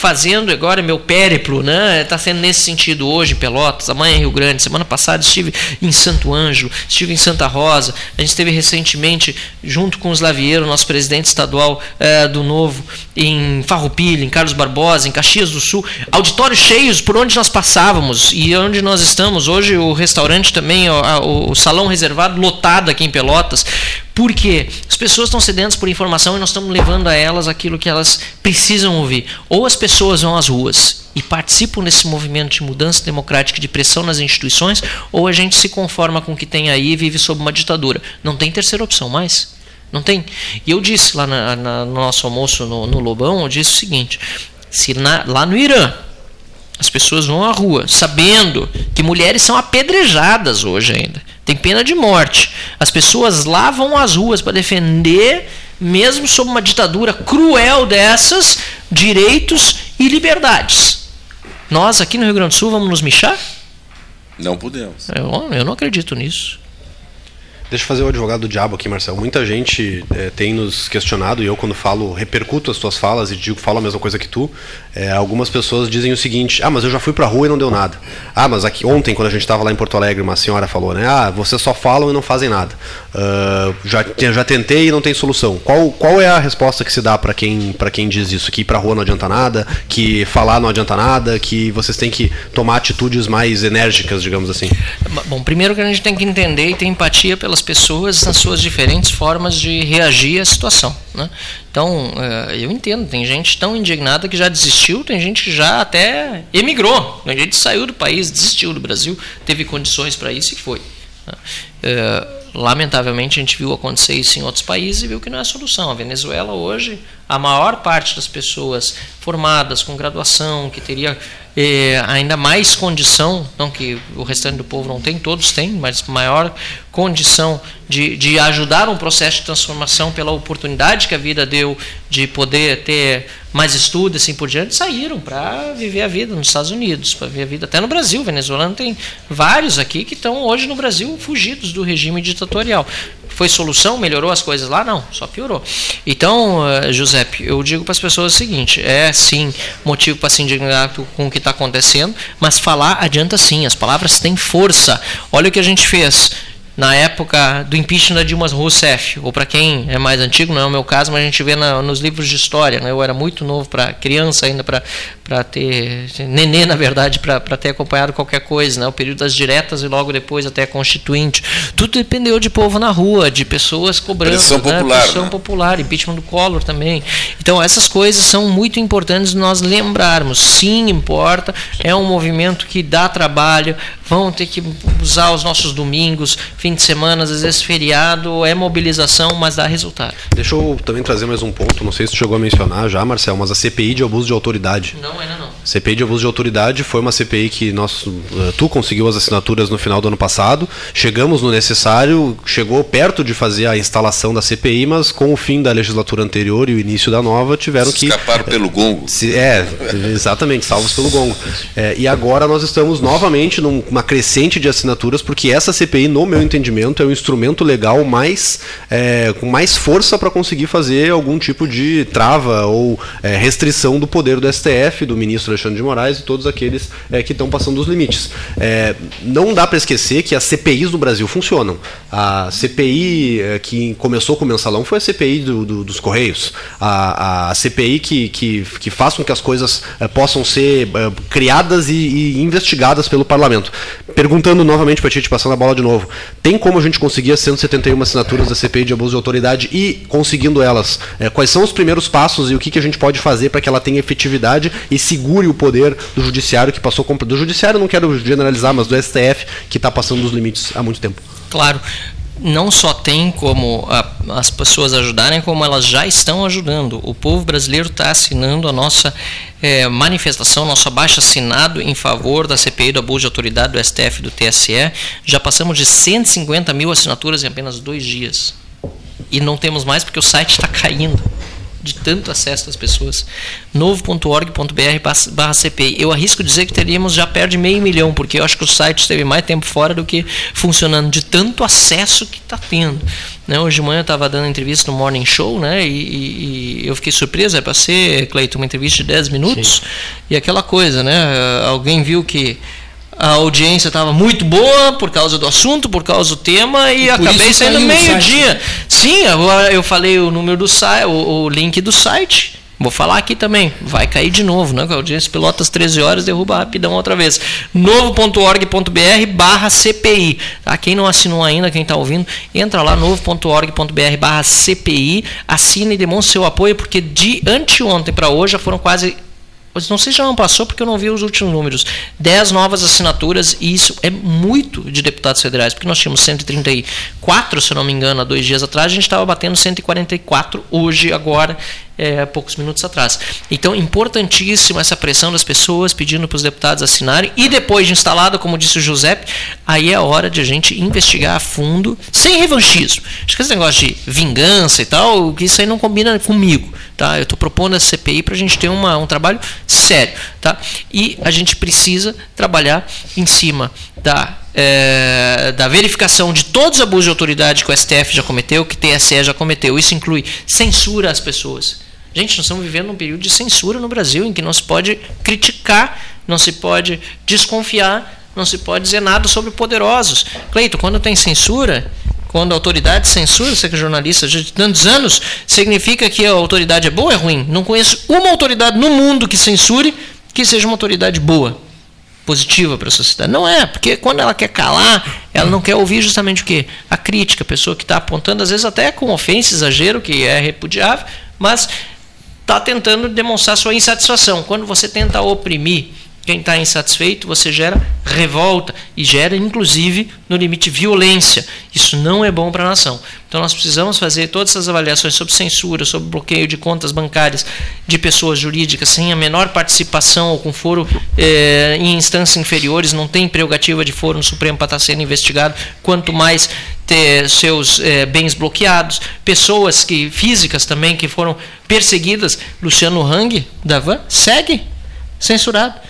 fazendo agora, meu périplo, né? Está sendo nesse sentido hoje em Pelotas, amanhã em Rio Grande. Semana passada estive em Santo Ângelo, estive em Santa Rosa. A gente esteve recentemente, junto com os Lavieiro, nosso presidente estadual eh, do Novo, em Farroupilha, em Carlos Barbosa, em Caxias do Sul. Auditórios cheios por onde nós passávamos e onde nós estamos. Hoje o restaurante também, o, o salão reservado lotado aqui em Pelotas. Por quê? As pessoas estão sedentas por informação e nós estamos levando a elas aquilo que elas precisam ouvir. Ou as pessoas vão às ruas e participam desse movimento de mudança democrática e de pressão nas instituições, ou a gente se conforma com o que tem aí e vive sob uma ditadura. Não tem terceira opção mais. Não tem. E eu disse lá na- na- no nosso almoço no, no Lobão, eu disse o seguinte: se na- lá no Irã as pessoas vão à rua sabendo que mulheres são apedrejadas hoje ainda. Tem pena de morte. As pessoas lá vão às ruas para defender, mesmo sob uma ditadura cruel dessas, direitos e liberdades. Nós aqui no Rio Grande do Sul vamos nos michar? Não podemos. Eu, eu não acredito nisso. Deixa eu fazer o advogado do diabo aqui, Marcelo. Muita gente eh, tem nos questionado, e eu, quando falo, repercuto as tuas falas e digo falo a mesma coisa que tu. eh, algumas pessoas dizem o seguinte: ah, mas eu já fui pra rua e não deu nada. Ah, mas aqui ontem, quando a gente estava lá em Porto Alegre, uma senhora falou, né? Ah, vocês só falam e não fazem nada. Ah, já, já tentei e não tem solução. Qual, qual é a resposta que se dá para quem, pra quem diz isso? Que ir pra rua não adianta nada, que falar não adianta nada, que vocês têm que tomar atitudes mais enérgicas, digamos assim. Bom, primeiro que a gente tem que entender e ter empatia pelas pessoas nas suas diferentes formas de reagir à situação. Né? Então, eh, eu entendo, tem gente tão indignada que já desistiu, tem gente que já até emigrou, tem gente que saiu do país, desistiu do Brasil, teve condições para isso e foi. né? Eh, lamentavelmente, a gente viu acontecer isso em outros países e viu que não é a solução. A Venezuela hoje, a maior parte das pessoas formadas com graduação, que teria ainda mais condição, não que o restante do povo não tem, todos têm, mas maior condição de, de ajudar um processo de transformação pela oportunidade que a vida deu de poder ter mais estudo assim por diante, saíram para viver a vida nos Estados Unidos, para viver a vida até no Brasil. O venezuelano tem vários aqui que estão hoje no Brasil fugidos do regime ditatorial. Foi solução? Melhorou as coisas lá? Não, só piorou. Então, uh, Giuseppe, eu digo para as pessoas o seguinte: é sim motivo para se indignar com o que está acontecendo, mas falar adianta sim, as palavras têm força. Olha o que a gente fez na época do impeachment da Dilma Rousseff, ou para quem é mais antigo, não é o meu caso, mas a gente vê na, nos livros de história. Né? Eu era muito novo para criança ainda para ter nenê na verdade para ter acompanhado qualquer coisa, né? O período das diretas e logo depois até a constituinte. Tudo dependeu de povo na rua, de pessoas cobrando, Pressão né? popular, Pressão né? popular, impeachment do Collor também. Então essas coisas são muito importantes nós lembrarmos. Sim, importa. É um movimento que dá trabalho. Vão ter que usar os nossos domingos, fim de semana, às vezes feriado, é mobilização, mas dá resultado. Deixa eu também trazer mais um ponto, não sei se tu chegou a mencionar já, Marcel, mas a CPI de abuso de autoridade. Não, ainda não. CPI de abuso de autoridade foi uma CPI que nós, eh, tu conseguiu as assinaturas no final do ano passado, chegamos no necessário, chegou perto de fazer a instalação da CPI, mas com o fim da legislatura anterior e o início da nova tiveram que Escaparam pelo gongo. se- é, exatamente, salvos pelo gongo. É, e agora nós estamos novamente numa crescente de assinaturas, porque essa CPI, no meu entendimento, é o instrumento legal mais é, com mais força para conseguir fazer algum tipo de trava ou é, restrição do poder do STF, do ministro Alexandre de Moraes e todos aqueles é, que estão passando dos limites. É, não dá para esquecer que as CPIs no Brasil funcionam. A CPI é, que começou com o mensalão foi a CPI do- do- dos Correios. A, a CPI que, que, que faz com que as coisas eh, possam ser criadas e, e investigadas pelo parlamento. Perguntando novamente para ti, te passando a bola de novo, tem como a gente conseguir as 171 assinaturas da CPI de abuso de autoridade e, conseguindo elas, eh, quais são os primeiros passos e o que, que a gente pode fazer para que ela tenha efetividade e segure o poder do judiciário que passou... Do judiciário não quero generalizar, mas do STF que está passando dos limites há muito tempo. Claro, não só tem como a- as pessoas ajudarem, como elas já estão ajudando. O povo brasileiro está assinando a nossa eh, manifestação, nosso abaixo assinado em favor da CPI do abuso de autoridade do STF e do TSE. Já passamos de 150 mil assinaturas em apenas dois dias. E não temos mais porque o site está caindo de tanto acesso das pessoas. novo.org.br barra CPI. Eu arrisco dizer que teríamos já perto de meio milhão, porque eu acho que o site esteve mais tempo fora do que funcionando, de tanto acesso que está tendo. Né, hoje de manhã eu estava dando entrevista no Morning Show, né? E, e- eu fiquei surpreso, é para ser, Cleiton, uma entrevista de 10 minutos. E aquela coisa, né? Alguém viu que a audiência estava muito boa por causa do assunto, por causa do tema, e, E acabei saindo meio-dia. Sim, agora eu falei o número do site, o, o link do site. Vou falar aqui também. Vai cair de novo, né? Com a audiência Pelotas 13 horas, derruba rapidão outra vez. novo.org.br barra CPI. Tá? Quem não assinou ainda, quem está ouvindo, entra lá, novo.org.br barra CPI, assina e demonstra seu apoio, porque de anteontem para hoje já foram quase não sei se já não passou porque eu não vi os últimos números. 10 novas assinaturas e isso é muito de deputados federais, porque nós tínhamos 134, se eu não me engano, há dois dias atrás, a gente estava batendo 144 hoje, agora, é, poucos minutos atrás. Então, importantíssima essa pressão das pessoas pedindo para os deputados assinarem e depois de instalada, como disse o Giuseppe, aí é hora de a gente investigar a fundo, sem revanchismo. Acho que esse negócio de vingança e tal, isso aí não combina comigo. Tá? Eu estou propondo a CPI para a gente ter uma, um trabalho sério. Tá? E a gente precisa trabalhar em cima da, é, da verificação de todos os abusos de autoridade que o STF já cometeu, que o TSE já cometeu. Isso inclui censura às pessoas. Gente, nós estamos vivendo um período de censura no Brasil em que não se pode criticar, não se pode desconfiar, não se pode dizer nada sobre poderosos. Cleito, quando tem censura, quando a autoridade censura, você que é jornalista de tantos anos, significa que a autoridade é boa ou é ruim? Não conheço uma autoridade no mundo que censure que seja uma autoridade boa, positiva para a sociedade. Não é, porque quando ela quer calar, ela não quer ouvir justamente o quê? A crítica, a pessoa que está apontando, às vezes até com ofensa, exagero, que é repudiável, mas está tentando demonstrar sua insatisfação. Quando você tenta oprimir quem está insatisfeito, você gera revolta e gera, inclusive, no limite, violência. Isso não é bom para a nação. Então, nós precisamos fazer todas essas avaliações sobre censura, sobre bloqueio de contas bancárias de pessoas jurídicas sem a menor participação ou com foro eh, em instâncias inferiores, não tem prerrogativa de foro no Supremo para estar sendo investigado, quanto mais ter seus eh, bens bloqueados, pessoas que físicas também que foram perseguidas. Luciano Hang, da Van, segue censurado.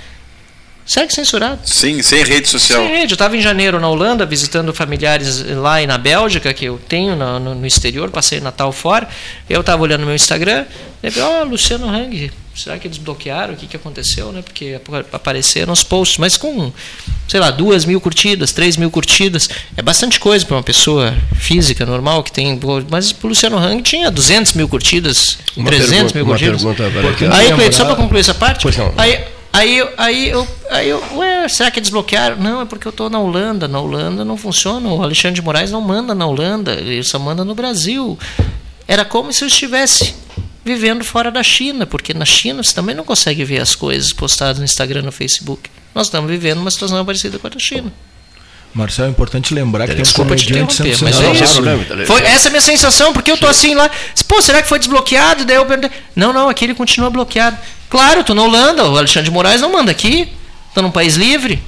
Segue censurado. Sim, sem rede social. Sem rede. Eu estava em janeiro na Holanda, visitando familiares lá e na Bélgica, que eu tenho no, no, no exterior, passei Natal fora. Eu estava olhando meu Instagram, e ó, oh, Luciano Hang, será que eles bloquearam? O que, que aconteceu? Né? Porque apareceram os posts, mas com, sei lá, duas mil curtidas, três mil curtidas. É bastante coisa para uma pessoa física, normal, que tem. Mas o Luciano Hang tinha 200 mil curtidas, uma 300 mil curtidas. Aí, Cleiton, só para concluir essa parte. Pois não. Aí, Aí, aí, eu, aí eu, ué, será que desbloquearam? Não, é porque eu estou na Holanda. Na Holanda não funciona. O Alexandre de Moraes não manda na Holanda, ele só manda no Brasil. Era como se eu estivesse vivendo fora da China, porque na China você também não consegue ver as coisas postadas no Instagram, no Facebook. Nós estamos vivendo uma situação parecida com a da China. Marcel, é importante lembrar que tem um comediante sendo mas é isso. Foi essa é a minha sensação, porque eu tô assim lá, pô, será que foi desbloqueado? Daí eu perguntei, não, não, aqui ele continua bloqueado. Claro, tô na Holanda, o Alexandre de Moraes não manda aqui, tô num país livre.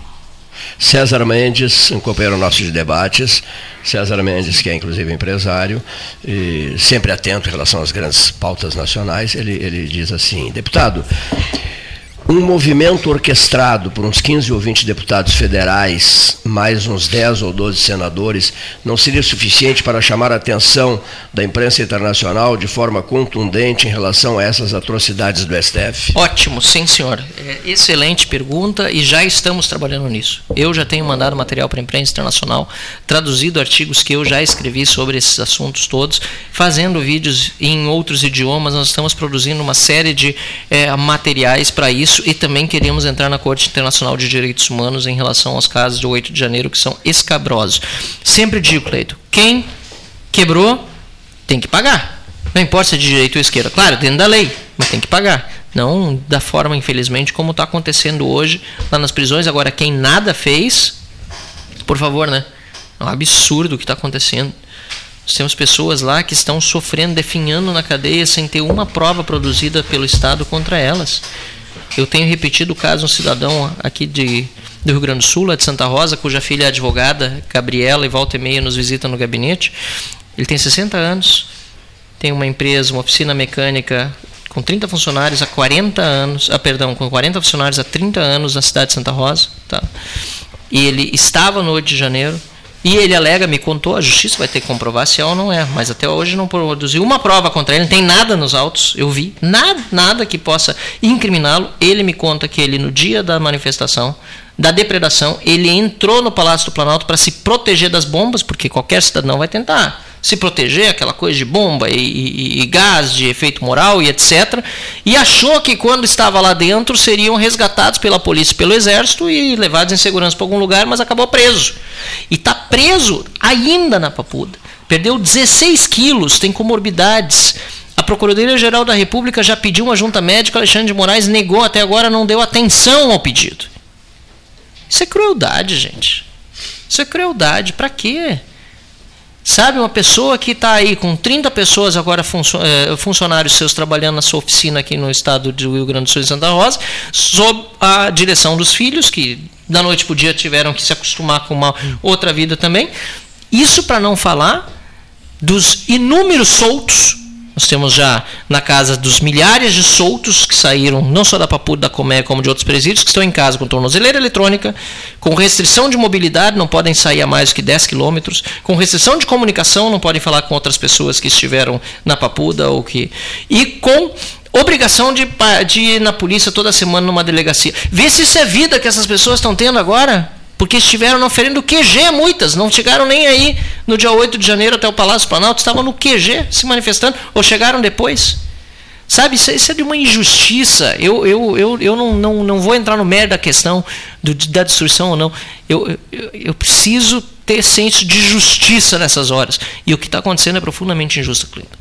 César Mendes, um companheiro nosso de debates, César Mendes, que é inclusive empresário, sempre atento em relação às grandes pautas nacionais, ele, ele diz assim, deputado, um movimento orquestrado por uns 15 ou 20 deputados federais, mais uns 10 ou 12 senadores, não seria suficiente para chamar a atenção da imprensa internacional de forma contundente em relação a essas atrocidades do STF? Ótimo, sim, senhor. É, excelente pergunta e já estamos trabalhando nisso. Eu já tenho mandado material para a imprensa internacional, traduzido artigos que eu já escrevi sobre esses assuntos todos, fazendo vídeos em outros idiomas. Nós estamos produzindo uma série de é, materiais para isso isso e também queríamos entrar na Corte Internacional de Direitos Humanos em relação aos casos de 8 de janeiro que são escabrosos. Sempre digo, Cleito, quem quebrou tem que pagar. Não importa se é de direito ou esquerda. Claro, dentro da lei, mas tem que pagar. Não da forma, infelizmente, como está acontecendo hoje lá nas prisões. Agora, quem nada fez, por favor, né? É um absurdo o que está acontecendo. Nós temos pessoas lá que estão sofrendo, definhando na cadeia sem ter uma prova produzida pelo Estado contra elas. Eu tenho repetido o caso de um cidadão aqui de, do Rio Grande do Sul, lá de Santa Rosa, cuja filha é advogada, Gabriela, e volta e meia nos visita no gabinete. Ele tem 60 anos, tem uma empresa, uma oficina mecânica com 30 funcionários há 40 anos, ah, perdão, com 40 funcionários há 30 anos na cidade de Santa Rosa, tá? E ele estava no 8 de janeiro, e ele alega, me contou, a justiça vai ter que comprovar se é ou não é, mas até hoje não produziu uma prova contra ele, não tem nada nos autos, eu vi, nada, nada que possa incriminá-lo. Ele me conta que ele, no dia da manifestação, da depredação, ele entrou no Palácio do Planalto para se proteger das bombas, porque qualquer cidadão vai tentar se proteger, aquela coisa de bomba e, e, e, gás de efeito moral e etc. E achou que quando estava lá dentro seriam resgatados pela polícia, pelo exército e levados em segurança para algum lugar, mas acabou preso. E está preso ainda na Papuda. Perdeu 16 quilos, tem comorbidades. A Procuradoria-Geral da República já pediu uma junta médica, Alexandre de Moraes negou, até agora não deu atenção ao pedido. Isso é crueldade, gente. Isso é crueldade. Para quê? Sabe, uma pessoa que está aí com 30 pessoas agora, eh, funcionários seus trabalhando na sua oficina aqui no estado do Rio Grande do Sul e Santa Rosa, sob a direção dos filhos, que da noite para o dia tiveram que se acostumar com uma outra vida também. Isso para não falar dos inúmeros soltos nós temos já na casa dos milhares de soltos que saíram, não só da Papuda, da Comé, como de outros presídios, que estão em casa com tornozeleira eletrônica, com restrição de mobilidade, não podem sair a mais do que 10 quilômetros, com restrição de comunicação, não podem falar com outras pessoas que estiveram na Papuda ou que. E com obrigação de, de ir na polícia toda semana numa delegacia. Vê se isso é vida que essas pessoas estão tendo agora porque estiveram na oferenda do QG, muitas, não chegaram nem aí no dia 8 de janeiro até o Palácio Planalto, estavam no QG se manifestando, ou chegaram depois. Sabe, isso, isso é de uma injustiça. Eu, eu, eu, eu não, não, não vou entrar no mérito da questão do, da destruição ou não. Eu, eu, eu preciso ter senso de justiça nessas horas. E o que está acontecendo é profundamente injusto, Cleiton.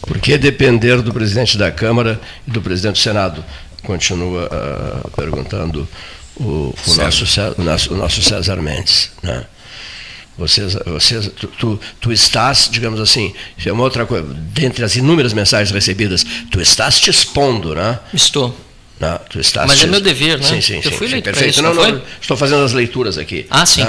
Por que depender do presidente da Câmara e do presidente do Senado? Continua uh, perguntando o, o nosso, o, nosso, o nosso César Mendes. Né? Vocês, vocês, tu, tu, tu estás, digamos assim, é uma outra coisa, dentre as inúmeras mensagens recebidas, tu estás te expondo, né? Estou. Né? Tu estás Mas te- é meu dever, né? Sim, sim, Eu sim, fui eleito perfeito. isso, não, não não, estou fazendo as leituras aqui. Ah, sim.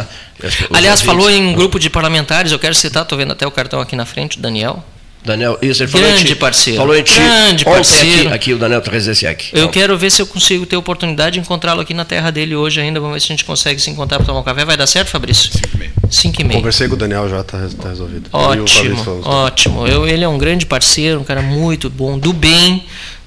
os Aliás, falou ouvintes- em um grupo de parlamentares, eu quero citar, estou vendo até o cartão aqui na frente, Daniel. Daniel, isso, ele falou em Grande ti. parceiro. Falou em ti Grande parceiro. Aqui, aqui, o Daniel Trezesiak. Eu quero ver se eu consigo ter oportunidade de encontrá-lo aqui na terra dele hoje ainda. Vamos ver se a gente consegue se encontrar para tomar um café. Vai dar certo, Fabrício? 5 e meia. 5 e meia. Conversei com o Daniel já, tá, tá resolvido. Eu e o Fabrício Ótimo, ótimo. Eu, ele é um grande parceiro, um cara muito bom, do bem.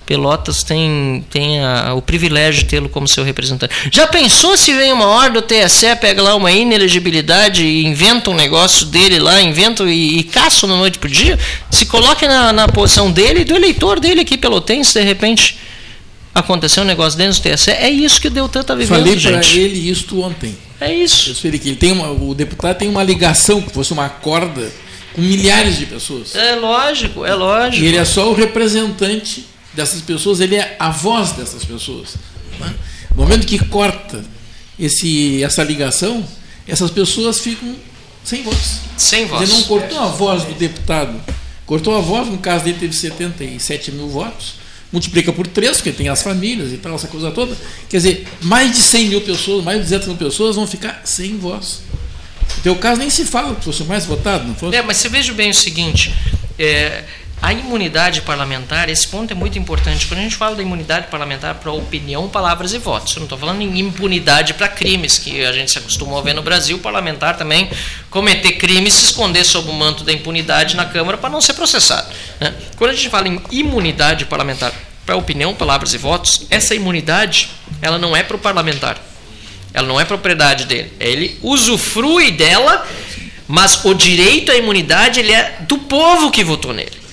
Pelotas tem, tem a- o privilégio de tê-lo como seu representante. Já pensou se vem uma ordem do TSE, pega lá uma inelegibilidade e inventa um negócio dele lá, inventa e, e caça na noite pro dia? Se coloque na, na posição dele e do eleitor dele aqui pelotense, de repente aconteceu um negócio dentro do TSE. É isso que o Deltan está vivendo, Falei para gente. ele isto ontem. É isso. Eu falei que ele tem uma, o deputado tem uma ligação, que fosse uma corda, com milhares de pessoas. É lógico, é lógico. E ele é só o representante dessas pessoas, ele é a voz dessas pessoas. né? No momento que corta esse, essa ligação, essas pessoas ficam sem voz. Sem voz. Ele não cortou a voz do deputado, cortou a voz, no caso dele teve 77 mil votos, multiplica por três, porque tem as famílias e tal, essa coisa toda. Quer dizer, mais de 100 mil pessoas, mais de 200 mil pessoas vão ficar sem voz. No teu caso nem se fala que fosse o mais votado, não fosse? É, mas você veja bem o seguinte: é, a imunidade parlamentar, esse ponto é muito importante. Quando a gente fala da imunidade parlamentar para opinião, palavras e votos, eu não estou falando em impunidade para crimes, que a gente se acostumou a ver no Brasil, o parlamentar também cometer crimes, se esconder sob o manto da impunidade na Câmara para não ser processado. né? Quando a gente fala em imunidade parlamentar para opinião, palavras e votos, essa imunidade ela não é para o parlamentar. Ela não é propriedade dele. Ele usufrui dela, mas o direito à imunidade ele é do povo que votou nele.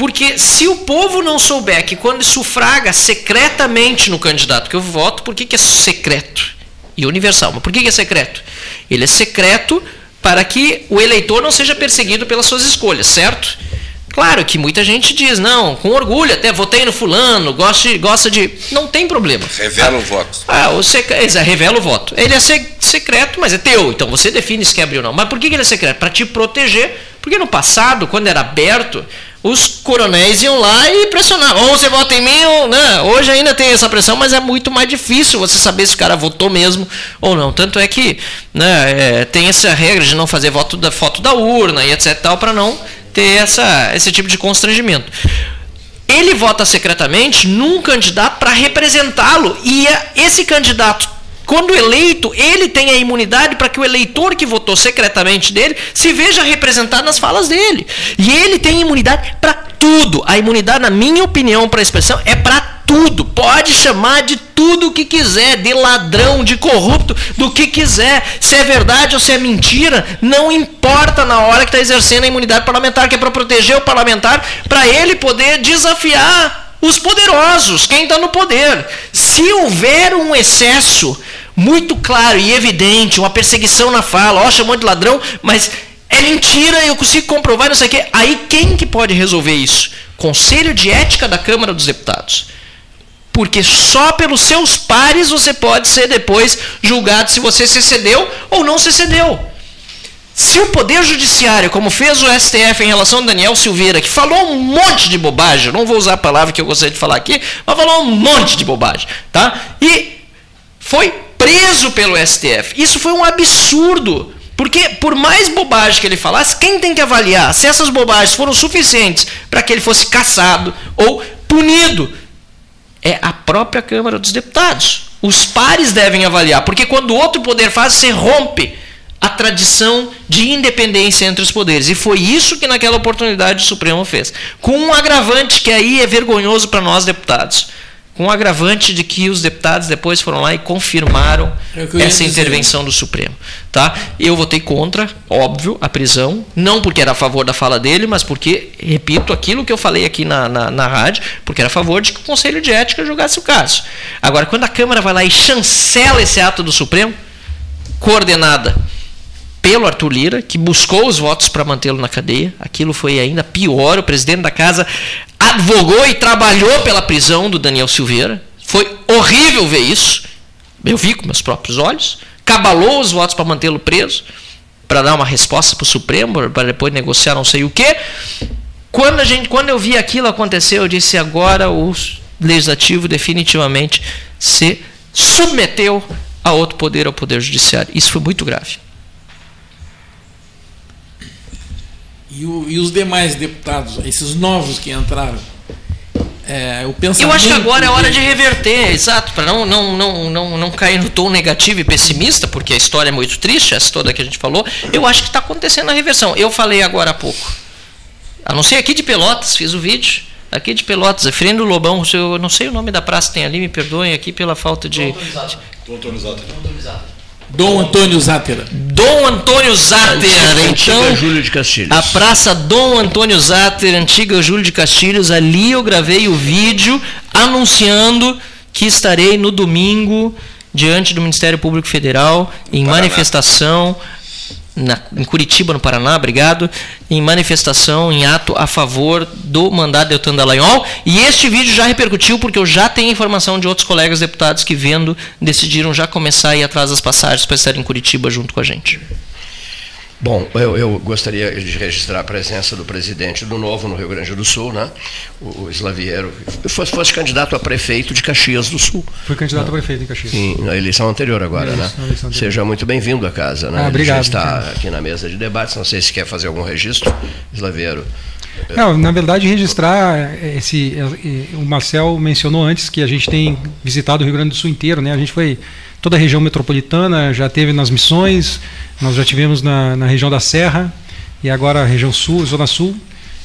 Porque se o povo não souber que quando sufraga secretamente no candidato que eu voto, por que, que é secreto e universal? Mas por que, que é secreto? Ele é secreto para que o eleitor não seja perseguido pelas suas escolhas, certo? Claro que muita gente diz, não, com orgulho, até votei no fulano, gosta de. Gosta de não tem problema. Revela o voto. Ah, o sec... Exato, revela o voto. Ele é se- secreto, mas é teu. Então você define se quer abrir ou não. Mas por que que ele é secreto? Para te proteger. Porque no passado, quando era aberto, os coronéis iam lá e pressionavam. Ou você vota em mim, ou né? Hoje ainda tem essa pressão, mas é muito mais difícil você saber se o cara votou mesmo ou não. Tanto é que né, é, tem essa regra de não fazer voto da foto da urna e etc. tal, para não ter essa, esse tipo de constrangimento ele vota secretamente num candidato para representá-lo. E a- esse candidato, quando eleito, ele tem a imunidade para que o eleitor que votou secretamente dele se veja representado nas falas dele. E ele tem imunidade para tudo. A imunidade, na minha opinião, para a expressão, é para tudo. Pode chamar de tudo o que quiser, de ladrão, de corrupto, do que quiser. Se é verdade ou se é mentira, não importa na hora que está exercendo a imunidade parlamentar, que é para proteger o parlamentar, para ele poder desafiar os poderosos, quem está no poder. Se houver um excesso muito claro e evidente, uma perseguição na fala, ó, chamou de ladrão, mas é mentira, eu consigo comprovar, não sei o quê. Aí quem que pode resolver isso? Conselho de Ética da Câmara dos Deputados. Porque só pelos seus pares você pode ser depois julgado se você se excedeu ou não se excedeu. Se o Poder Judiciário, como fez o STF em relação a Daniel Silveira, que falou um monte de bobagem, não vou usar a palavra que eu gostaria de falar aqui, mas falou um monte de bobagem, tá? E foi preso pelo STF. Isso foi um absurdo. Porque, por mais bobagem que ele falasse, quem tem que avaliar se essas bobagens foram suficientes para que ele fosse caçado ou punido? É a própria Câmara dos Deputados. Os pares devem avaliar, porque quando outro poder faz, você rompe a tradição de independência entre os poderes. E foi isso que naquela oportunidade o Supremo fez. Com um agravante que aí é vergonhoso para nós deputados. Com um agravante de que os deputados depois foram lá e confirmaram É o essa intervenção do Supremo. Tá? Eu votei contra, óbvio, a prisão, não porque era a favor da fala dele, mas porque, repito, aquilo que eu falei aqui na, na, na rádio, porque era a favor de que o Conselho de Ética julgasse o caso. Agora, quando a Câmara vai lá e chancela esse ato do Supremo, coordenada pelo Arthur Lira, que buscou os votos para mantê-lo na cadeia. Aquilo foi ainda pior. O presidente da casa advogou e trabalhou pela prisão do Daniel Silveira. Foi horrível ver isso. Eu vi com meus próprios olhos. Cabalou os votos para mantê-lo preso, para dar uma resposta para o Supremo, para depois negociar não sei o quê. Quando, a gente, quando eu vi aquilo acontecer, eu disse: agora o legislativo definitivamente se submeteu a outro poder, ao poder judiciário. Isso foi muito grave. E, o, e os demais deputados, esses novos que entraram, é, o Eu acho que agora é hora de reverter, exato, para não, não, não, não, não cair no tom negativo e pessimista, porque a história é muito triste, essa toda que a gente falou. Eu acho que está acontecendo a reversão. Eu falei agora há pouco. A não ser aqui de Pelotas, fiz o vídeo. Aqui de Pelotas, Efrendo Lobão, eu não sei o nome da praça que tem ali, me perdoem aqui pela falta de. Antônio Zátera. Dom Antônio Zátera. Dom Antônio Zátera, Antiga então. Júlio de Castilhos. A Praça Dom Antônio Zátera, antiga Júlio de Castilhos, ali eu gravei o vídeo anunciando que estarei no domingo diante do Ministério Público Federal em Paraná. manifestação na- em Curitiba, no Paraná, obrigado, em manifestação, em ato a favor do mandato de Deltan Dallagnol. E este vídeo já repercutiu porque eu já tenho informação de outros colegas deputados que, vendo, decidiram já começar a ir atrás das passagens para estar em Curitiba junto com a gente. Bom, eu, eu gostaria de registrar a presença do presidente do Novo no Rio Grande do Sul, né? o, o Slaviero, fosse, fosse candidato a prefeito de Caxias do Sul. Fui candidato a prefeito em Caxias. Sim, na eleição anterior agora, Isso, né? anterior. Seja muito bem-vindo à casa, né? Ah, Ele obrigado, já está aqui na mesa de debates, não sei se quer fazer algum registro, Slaviero. Não, na verdade, registrar esse. eh, O Marcel mencionou antes que a gente tem visitado o Rio Grande do Sul inteiro, né? A gente foi toda a região metropolitana, já teve nas missões, nós já tivemos na, na região da Serra e agora a região sul, Zona Sul.